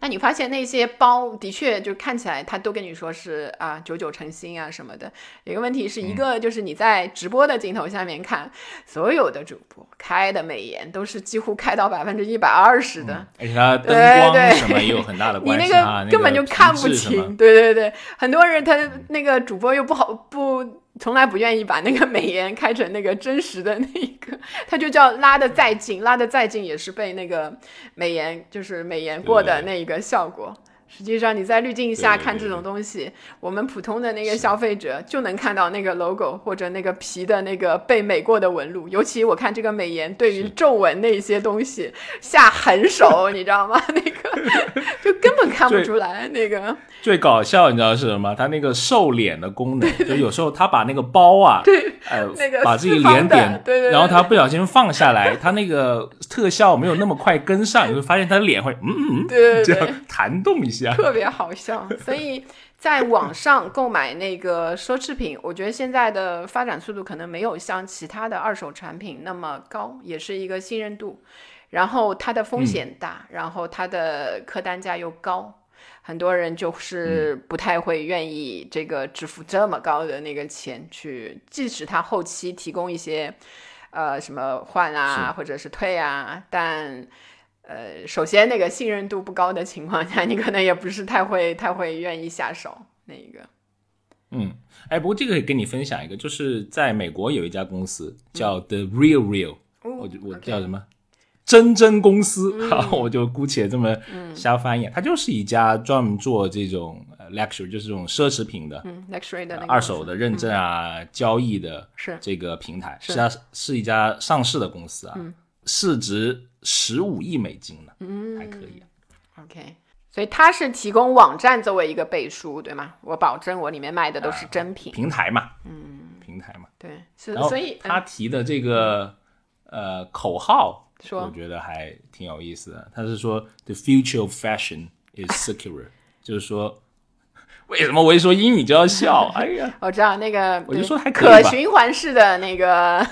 那你发现那些包的确就看起来，他都跟你说是啊九九成新啊什么的。有个问题是一个就是你在直播的镜头下面看，所有的主播开的美颜都是几乎开到百分之一百二十的，而且它灯光什么也有很大的 关系啊。你那个根本就看不清，对对对，很多人他那个主播又不好不。从来不愿意把那个美颜开成那个真实的那一个，他就叫拉的再近，拉的再近也是被那个美颜就是美颜过的那一个效果。实际上你在滤镜下看这种东西，我们普通的那个消费者就能看到那个 logo 或者那个皮的那个被美过的纹路。尤其我看这个美颜对于皱纹那些东西下狠手，你知道吗？那个就根本看不出来。那个最搞笑，你知道是什么？它那个瘦脸的功能，就有时候他把那个包啊，对，呃，那个把自己脸点，对对，然后他不小心放下来，他那个特效没有那么快跟上，你会发现他的脸会嗯嗯，对这样弹动一下。特别好笑，所以在网上购买那个奢侈品，我觉得现在的发展速度可能没有像其他的二手产品那么高，也是一个信任度，然后它的风险大，然后它的客单价又高，很多人就是不太会愿意这个支付这么高的那个钱去，即使他后期提供一些呃什么换啊或者是退啊，但。呃，首先那个信任度不高的情况下，你可能也不是太会太会愿意下手那一个。嗯，哎，不过这个也跟你分享一个，就是在美国有一家公司叫 The Real Real，我我叫什么？真真公司，好，我就姑且这么瞎翻译，它就是一家专门做这种 luxury，就是这种奢侈品的 luxury 的二手的认证啊、交易的是。这个平台，是。它是一家上市的公司啊，市值。十五亿美金呢，嗯，还可以。OK，所以它是提供网站作为一个背书，对吗？我保证我里面卖的都是真品。平台嘛，嗯，平台嘛，对。是所以他提的这个呃口号，我觉得还挺有意思的。他是说，The future of fashion is secure，就是说。为什么我一说英语就要笑？哎呀，我知道那个，我就说还可循环式的那个，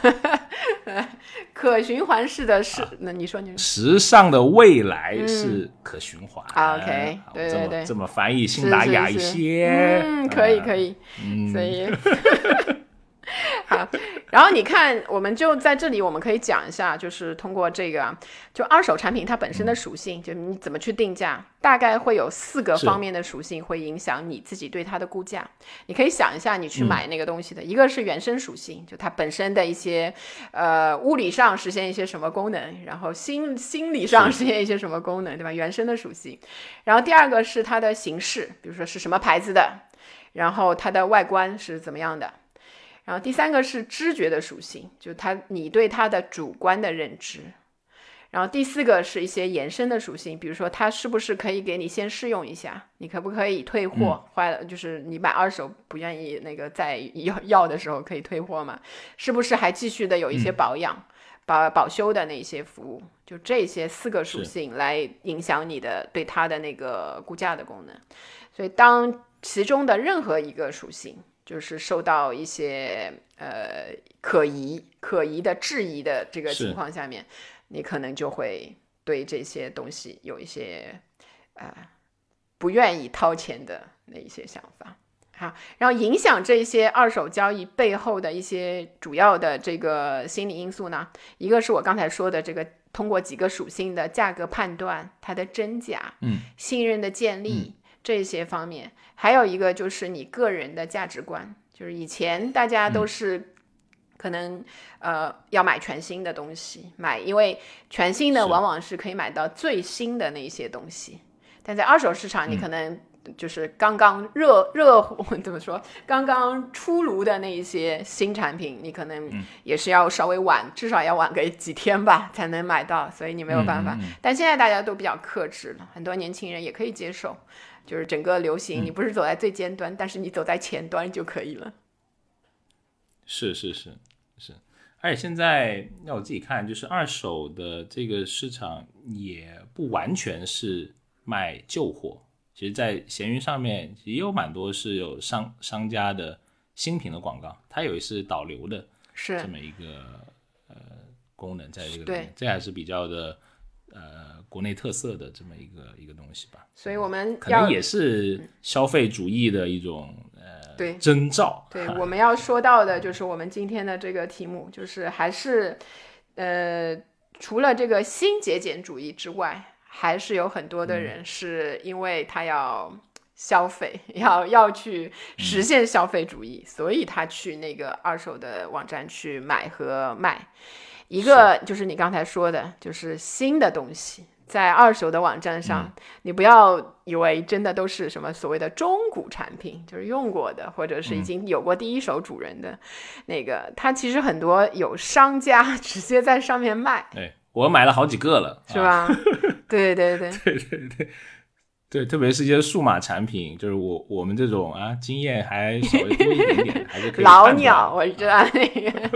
可循环式的是，那你说你说。时尚的未来是可循环。OK，对对对，这么翻译新达雅一些，嗯，可以可以，所以。好，然后你看，我们就在这里，我们可以讲一下，就是通过这个，就二手产品它本身的属性，就你怎么去定价，大概会有四个方面的属性会影响你自己对它的估价。你可以想一下，你去买那个东西的，一个是原生属性，就它本身的一些呃物理上实现一些什么功能，然后心心理上实现一些什么功能，对吧？原生的属性。然后第二个是它的形式，比如说是什么牌子的，然后它的外观是怎么样的。然后第三个是知觉的属性，就是它你对它的主观的认知。然后第四个是一些延伸的属性，比如说它是不是可以给你先试用一下，你可不可以退货？坏了就是你买二手不愿意那个在要要的时候可以退货嘛？是不是还继续的有一些保养、保保修的那些服务？就这些四个属性来影响你的对它的那个估价的功能。所以当其中的任何一个属性。就是受到一些呃可疑、可疑的质疑的这个情况下面，你可能就会对这些东西有一些呃不愿意掏钱的那一些想法。好，然后影响这些二手交易背后的一些主要的这个心理因素呢，一个是我刚才说的这个通过几个属性的价格判断它的真假，嗯，信任的建立。这些方面，还有一个就是你个人的价值观，就是以前大家都是可能呃要买全新的东西，买因为全新的往往是可以买到最新的那些东西，但在二手市场，你可能就是刚刚热热 怎么说，刚刚出炉的那一些新产品，你可能也是要稍微晚，至少要晚个几天吧才能买到，所以你没有办法。但现在大家都比较克制了，很多年轻人也可以接受。就是整个流行，你不是走在最尖端，但是你走在前端就可以了。是是是是，而且现在要我自己看，就是二手的这个市场也不完全是卖旧货，其实，在闲鱼上面也有蛮多是有商商家的新品的广告，它有一是导流的，是这么一个呃功能，在这个里面，这还是比较的。呃，国内特色的这么一个一个东西吧，所以我们可能也是消费主义的一种呃对。征兆。对，我们要说到的就是我们今天的这个题目，就是还是呃，除了这个新节俭主义之外，还是有很多的人是因为他要消费，要要去实现消费主义，所以他去那个二手的网站去买和卖。一个就是你刚才说的，就是新的东西在二手的网站上，你不要以为真的都是什么所谓的中古产品，就是用过的或者是已经有过第一手主人的那个，它其实很多有商家 直接在上面卖。对我买了好几个了，是吧？对对对对对对。对，特别是一些数码产品，就是我我们这种啊，经验还稍微多一点点，还是可以。老鸟，我知道那个，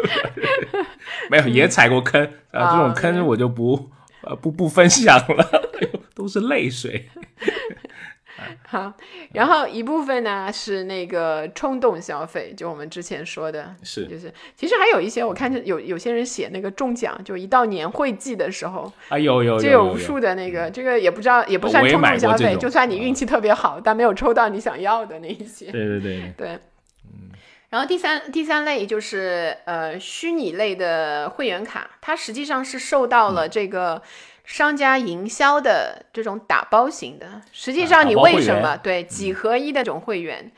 没有也踩过坑啊，这种坑我就不呃不不分享了，都是泪水。好，然后一部分呢是那个冲动消费，就我们之前说的，是就是其实还有一些，我看见有有些人写那个中奖，就一到年会季的时候，啊有有就有无数的那个，这个也不知道也不算冲动消费，就算你运气特别好，但没有抽到你想要的那一些，对对对对，嗯。然后第三第三类就是呃虚拟类的会员卡，它实际上是受到了这个。商家营销的这种打包型的，实际上你为什么？对几合一的这种会员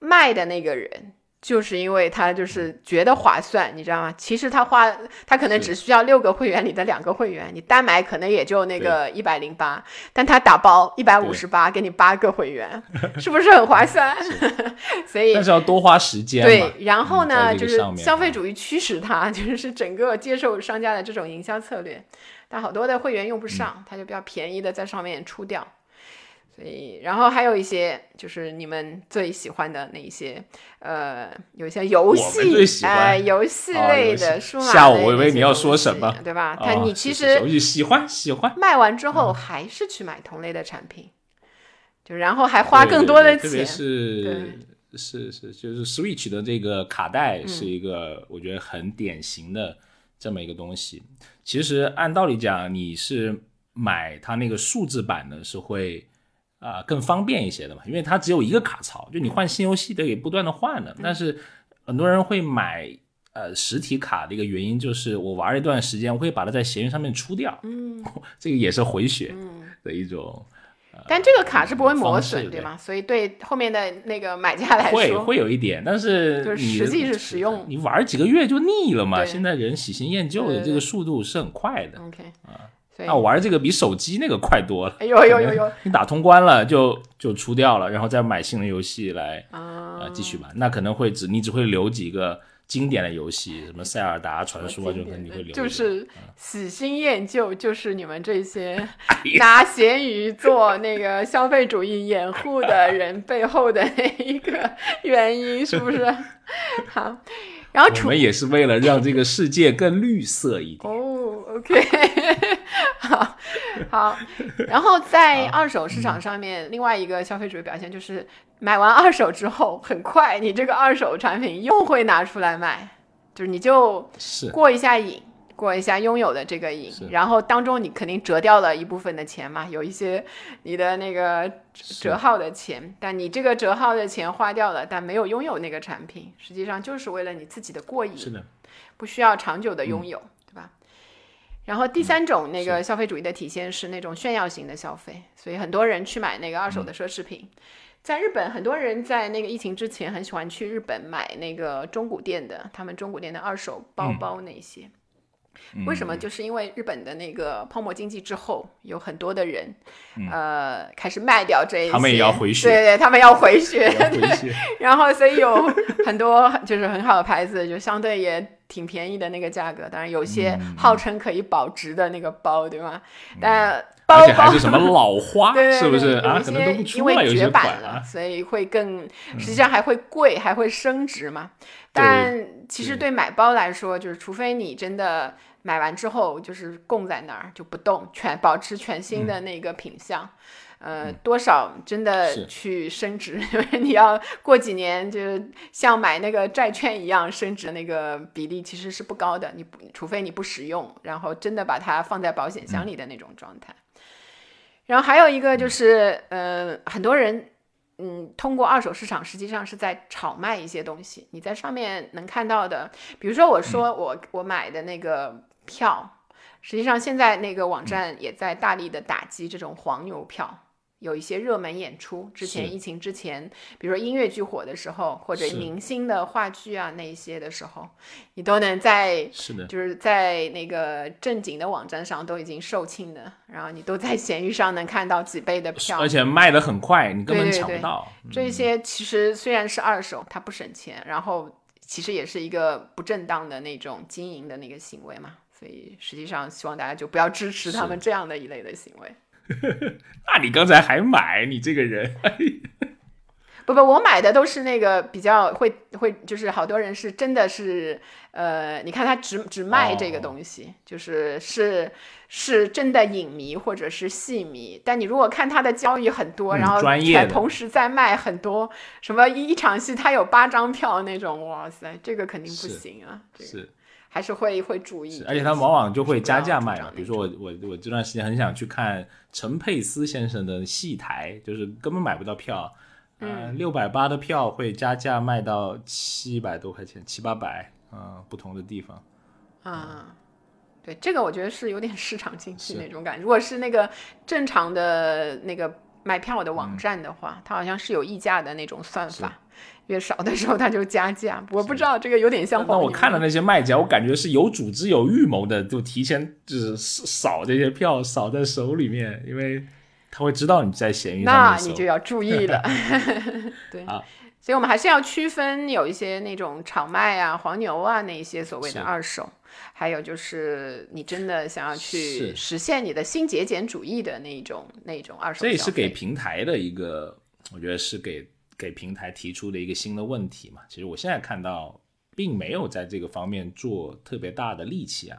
卖的那个人，就是因为他就是觉得划算，你知道吗？其实他花他可能只需要六个会员里的两个会员，你单买可能也就那个一百零八，但他打包一百五十八给你八个会员，是不是很划算？所以但是要多花时间。对，然后呢，就是消费主义驱使他，就是整个接受商家的这种营销策略。但好多的会员用不上，他就比较便宜的在上面出掉，所以然后还有一些就是你们最喜欢的那一些，呃，有一些游戏，哎，游戏类的数码吓我，以为你要说什么，对吧？他你其实喜欢喜欢，卖完之后还是去买同类的产品，就然后还花更多的钱，特别是是是就是 Switch 的这个卡带是一个我觉得很典型的。这么一个东西，其实按道理讲，你是买它那个数字版的，是会啊更方便一些的嘛，因为它只有一个卡槽，就你换新游戏得给不断的换的。但是很多人会买呃实体卡的一个原因，就是我玩一段时间，我会把它在闲鱼上面出掉，嗯，这个也是回血的一种。但这个卡是不会磨损，对对吗？所以对后面的那个买家来说，会会有一点，但是就是实际是使用，你玩几个月就腻了嘛。现在人喜新厌旧的这个速度是很快的。OK 啊，那我玩这个比手机那个快多了。哎呦呦呦呦，你打通关了就就出掉了，然后再买新的游戏来啊继续玩。那可能会只你只会留几个。经典的游戏，什么塞尔达传说，就可能你会留。就是喜新厌旧，就是你们这些 拿咸鱼做那个消费主义掩护的人背后的那一个原因，是不是？好，然后我们也是为了让这个世界更绿色一点。哦，OK，好，好。然后在二手市场上面，另外一个消费主义表现就是。买完二手之后，很快你这个二手产品又会拿出来卖，就是你就过一下瘾，过一下拥有的这个瘾，然后当中你肯定折掉了一部分的钱嘛，有一些你的那个折号的钱，但你这个折号的钱花掉了，但没有拥有那个产品，实际上就是为了你自己的过瘾，是的，不需要长久的拥有？然后第三种那个消费主义的体现是那种炫耀型的消费，所以很多人去买那个二手的奢侈品。在日本，很多人在那个疫情之前很喜欢去日本买那个中古店的，他们中古店的二手包包那些。为什么？就是因为日本的那个泡沫经济之后，有很多的人，呃，开始卖掉这一些，他们也要回血，对对，他们要回血，对。然后，所以有很多就是很好的牌子，就相对也挺便宜的那个价格。当然，有些号称可以保值的那个包，对吗？但而且还是什么 老花，是不是啊？可能都不出了，有些款了，所以会更，实际上还会贵，还会升值嘛。但其实对买包来说，就是除非你真的买完之后就是供在那儿就不动，全保持全新的那个品相，呃，多少真的去升值，因为你要过几年，就是像买那个债券一样升值，那个比例其实是不高的。你除非你不使用，然后真的把它放在保险箱里的那种状态。然后还有一个就是，呃，很多人，嗯，通过二手市场实际上是在炒卖一些东西。你在上面能看到的，比如说我说我我买的那个票，实际上现在那个网站也在大力的打击这种黄牛票。有一些热门演出，之前疫情之前，比如说音乐剧火的时候，或者明星的话剧啊那一些的时候，你都能在是的，就是在那个正经的网站上都已经售罄的，然后你都在闲鱼上能看到几倍的票，而且卖的很快，你根本抢不到。这些其实虽然是二手，它不省钱，然后其实也是一个不正当的那种经营的那个行为嘛，所以实际上希望大家就不要支持他们这样的一类的行为。那你刚才还买？你这个人，不不，我买的都是那个比较会会，就是好多人是真的是，呃，你看他只只卖这个东西，就是是是真的影迷或者是戏迷。但你如果看他的交易很多，然后还同时在卖很多，什么一场戏他有八张票那种，哇塞，这个肯定不行啊，是。还是会会注意，而且他往往就会加价卖嘛。比如说我我我这段时间很想去看陈佩斯先生的戏台，就是根本买不到票，嗯，六百八的票会加价卖到七百多块钱，七八百，嗯，不同的地方。啊，对，这个我觉得是有点市场经济那种感觉。如果是那个正常的那个卖票的网站的话，它好像是有溢价的那种算法。越少的时候它就加价，我不知道这个有点像。那我看了那些卖家，我感觉是有组织、有预谋的，就提前就是扫这些票，扫在手里面，因为他会知道你在闲鱼上那你就要注意了。对，所以我们还是要区分有一些那种炒卖啊、黄牛啊那一些所谓的二手，还有就是你真的想要去实现你的新节俭主义的那种那种二手。这也是给平台的一个，我觉得是给。给平台提出的一个新的问题嘛，其实我现在看到并没有在这个方面做特别大的力气啊，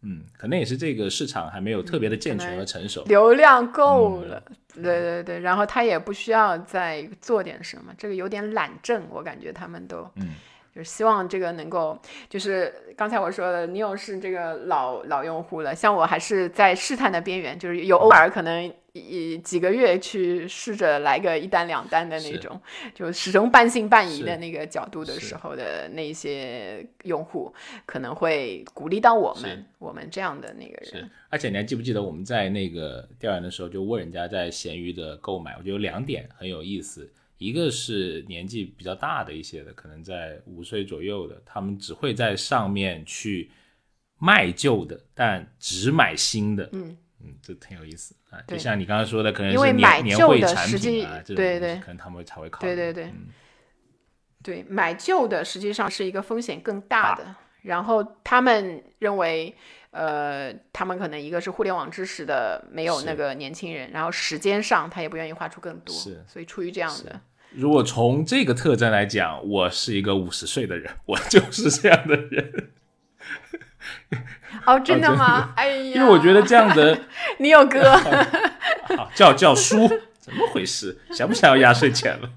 嗯，可能也是这个市场还没有特别的健全和成熟，流量够了，对对对，然后他也不需要再做点什么，这个有点懒政，我感觉他们都，嗯，就是希望这个能够，就是刚才我说的，你又是这个老老用户了，像我还是在试探的边缘，就是有偶尔可能一几个月去试着来个一单两单的那种，就始终半信半疑的那个角度的时候的那些用户，可能会鼓励到我们，我们这样的那个人。而且你还记不记得我们在那个调研的时候，就问人家在闲鱼的购买，我觉得有两点很有意思，一个是年纪比较大的一些的，可能在五岁左右的，他们只会在上面去卖旧的，但只买新的。嗯。嗯，这挺有意思啊，就像你刚刚说的，可能因为买旧的实际对对，可能他们才会考虑。对对对，对买旧的实际上是一个风险更大的。然后他们认为，呃，他们可能一个是互联网知识的没有那个年轻人，然后时间上他也不愿意花出更多，是，所以出于这样的。如果从这个特征来讲，我是一个五十岁的人，我就是这样的人。哦，真的吗？哎呀，因为我觉得这样子，你有哥，好叫叫叔，怎么回事？想不想要压岁钱了？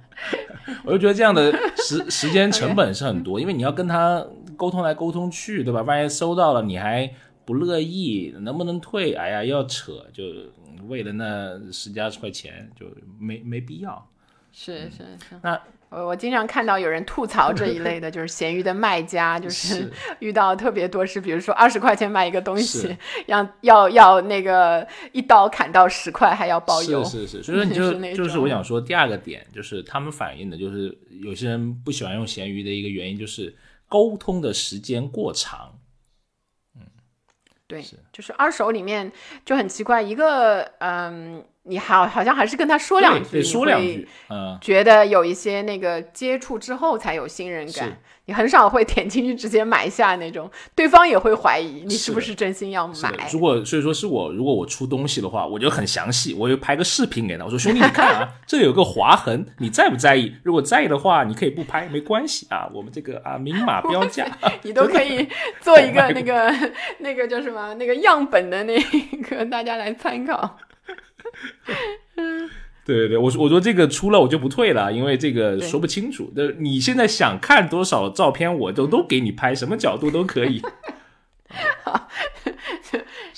我就觉得这样的时时间成本是很多，因为你要跟他沟通来沟通去，对吧？万一收到了你还不乐意，能不能退？哎呀，要扯，就为了那十几二十块钱，就没没必要。是是是，那。我我经常看到有人吐槽这一类的，就是闲鱼的卖家，就是 遇到特别多是，比如说二十块钱买一个东西，要要要那个一刀砍到十块，还要包邮。是是是，所以说你就 就是我想说第二个点，就是他们反映的，就是有些人不喜欢用闲鱼的一个原因，就是沟通的时间过长。嗯，对，就是二手里面就很奇怪，一个嗯。你好，好像还是跟他说两句，说两句，嗯，觉得有一些那个接触之后才有信任感。你很少会点进去直接买下那种，对方也会怀疑你是不是真心要买。如果所以说是我，如果我出东西的话，我就很详细，我就拍个视频给他，我说兄弟你看啊，这有个划痕，你在不在意？如果在意的话，你可以不拍，没关系啊，我们这个啊明码标价，你都可以做一个那个 那个叫什么那个样本的那个，大家来参考。对对对，我说我说这个出了我就不退了，因为这个说不清楚。那你现在想看多少照片，我都都给你拍，什么角度都可以。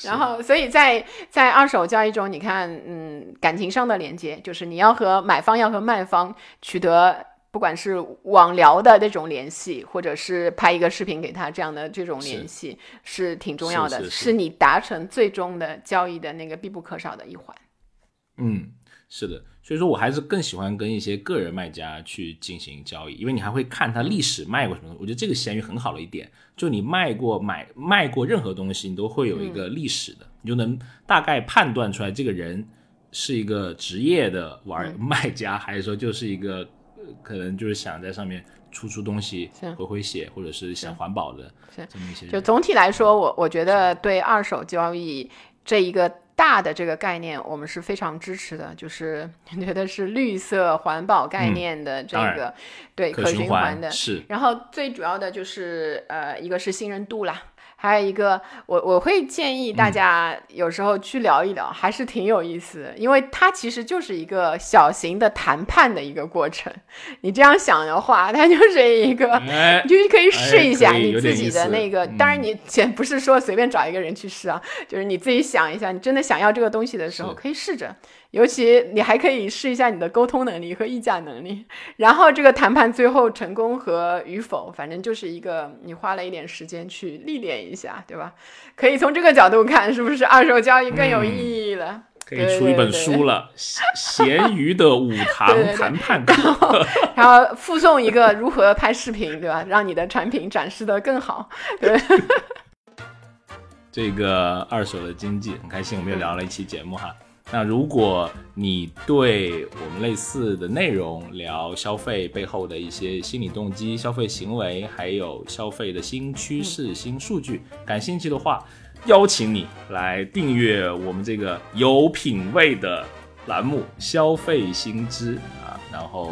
然后，所以在在二手交易中，你看，嗯，感情上的连接，就是你要和买方要和卖方取得。不管是网聊的那种联系，或者是拍一个视频给他这样的这种联系，是挺重要的，是你达成最终的交易的那个必不可少的一环。嗯，是的，所以说我还是更喜欢跟一些个人卖家去进行交易，因为你还会看他历史卖过什么东西。我觉得这个闲鱼很好的一点，就你卖过买卖过任何东西，你都会有一个历史的，你就能大概判断出来这个人是一个职业的玩 卖家，还是说就是一个。可能就是想在上面出出东西，回回血，或者是想环保的这么一些。就总体来说，我我觉得对二手交易这一个大的这个概念，我们是非常支持的。就是 觉得是绿色环保概念的这个，对可循环的。是。然后最主要的就是呃，一个是信任度啦。还有一个，我我会建议大家有时候去聊一聊，还是挺有意思的，因为它其实就是一个小型的谈判的一个过程。你这样想的话，它就是一个，你就可以试一下你自己的那个。当然，你先不是说随便找一个人去试啊，就是你自己想一下，你真的想要这个东西的时候，可以试着。尤其你还可以试一下你的沟通能力和议价能力，然后这个谈判最后成功和与否，反正就是一个你花了一点时间去历练一下，对吧？可以从这个角度看，是不是二手交易更有意义了？可以出一本书了，《咸 鱼的五堂 谈判课》，然后附送一个如何拍视频，对吧？让你的产品展示的更好。对，这个二手的经济很开心，我们又聊了一期节目哈。那如果你对我们类似的内容聊消费背后的一些心理动机、消费行为，还有消费的新趋势、新数据感兴趣的话，邀请你来订阅我们这个有品位的栏目《消费新知》啊，然后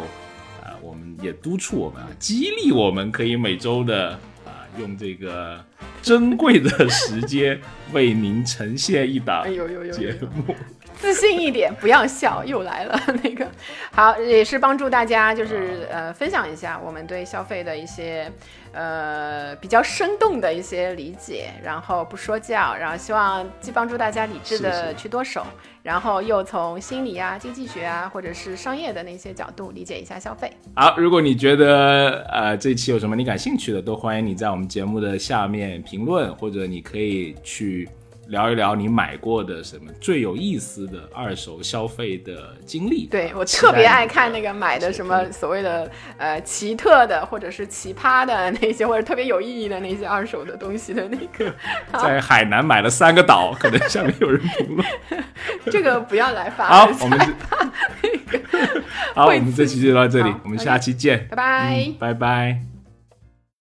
啊，我们也督促我们啊，激励我们可以每周的啊，用这个珍贵的时间为您呈现一档节目。自信一点，不要笑，又来了那个。好，也是帮助大家，就是呃，分享一下我们对消费的一些呃比较生动的一些理解，然后不说教，然后希望既帮助大家理智的去剁手，然后又从心理啊、经济学啊，或者是商业的那些角度理解一下消费。好，如果你觉得呃这期有什么你感兴趣的，都欢迎你在我们节目的下面评论，或者你可以去聊一聊你买过的什么最有意思的二手消费的经历。对我特别爱看那个买的什么所谓的呃奇特的或者是奇葩的那些，或者特别有意义的那些二手的东西的那个，在海南买了三个岛，可能下面有人评论。这个不要来发。好，我们那个好，我们这期就到这里，我们下期见，拜拜。嗯拜拜。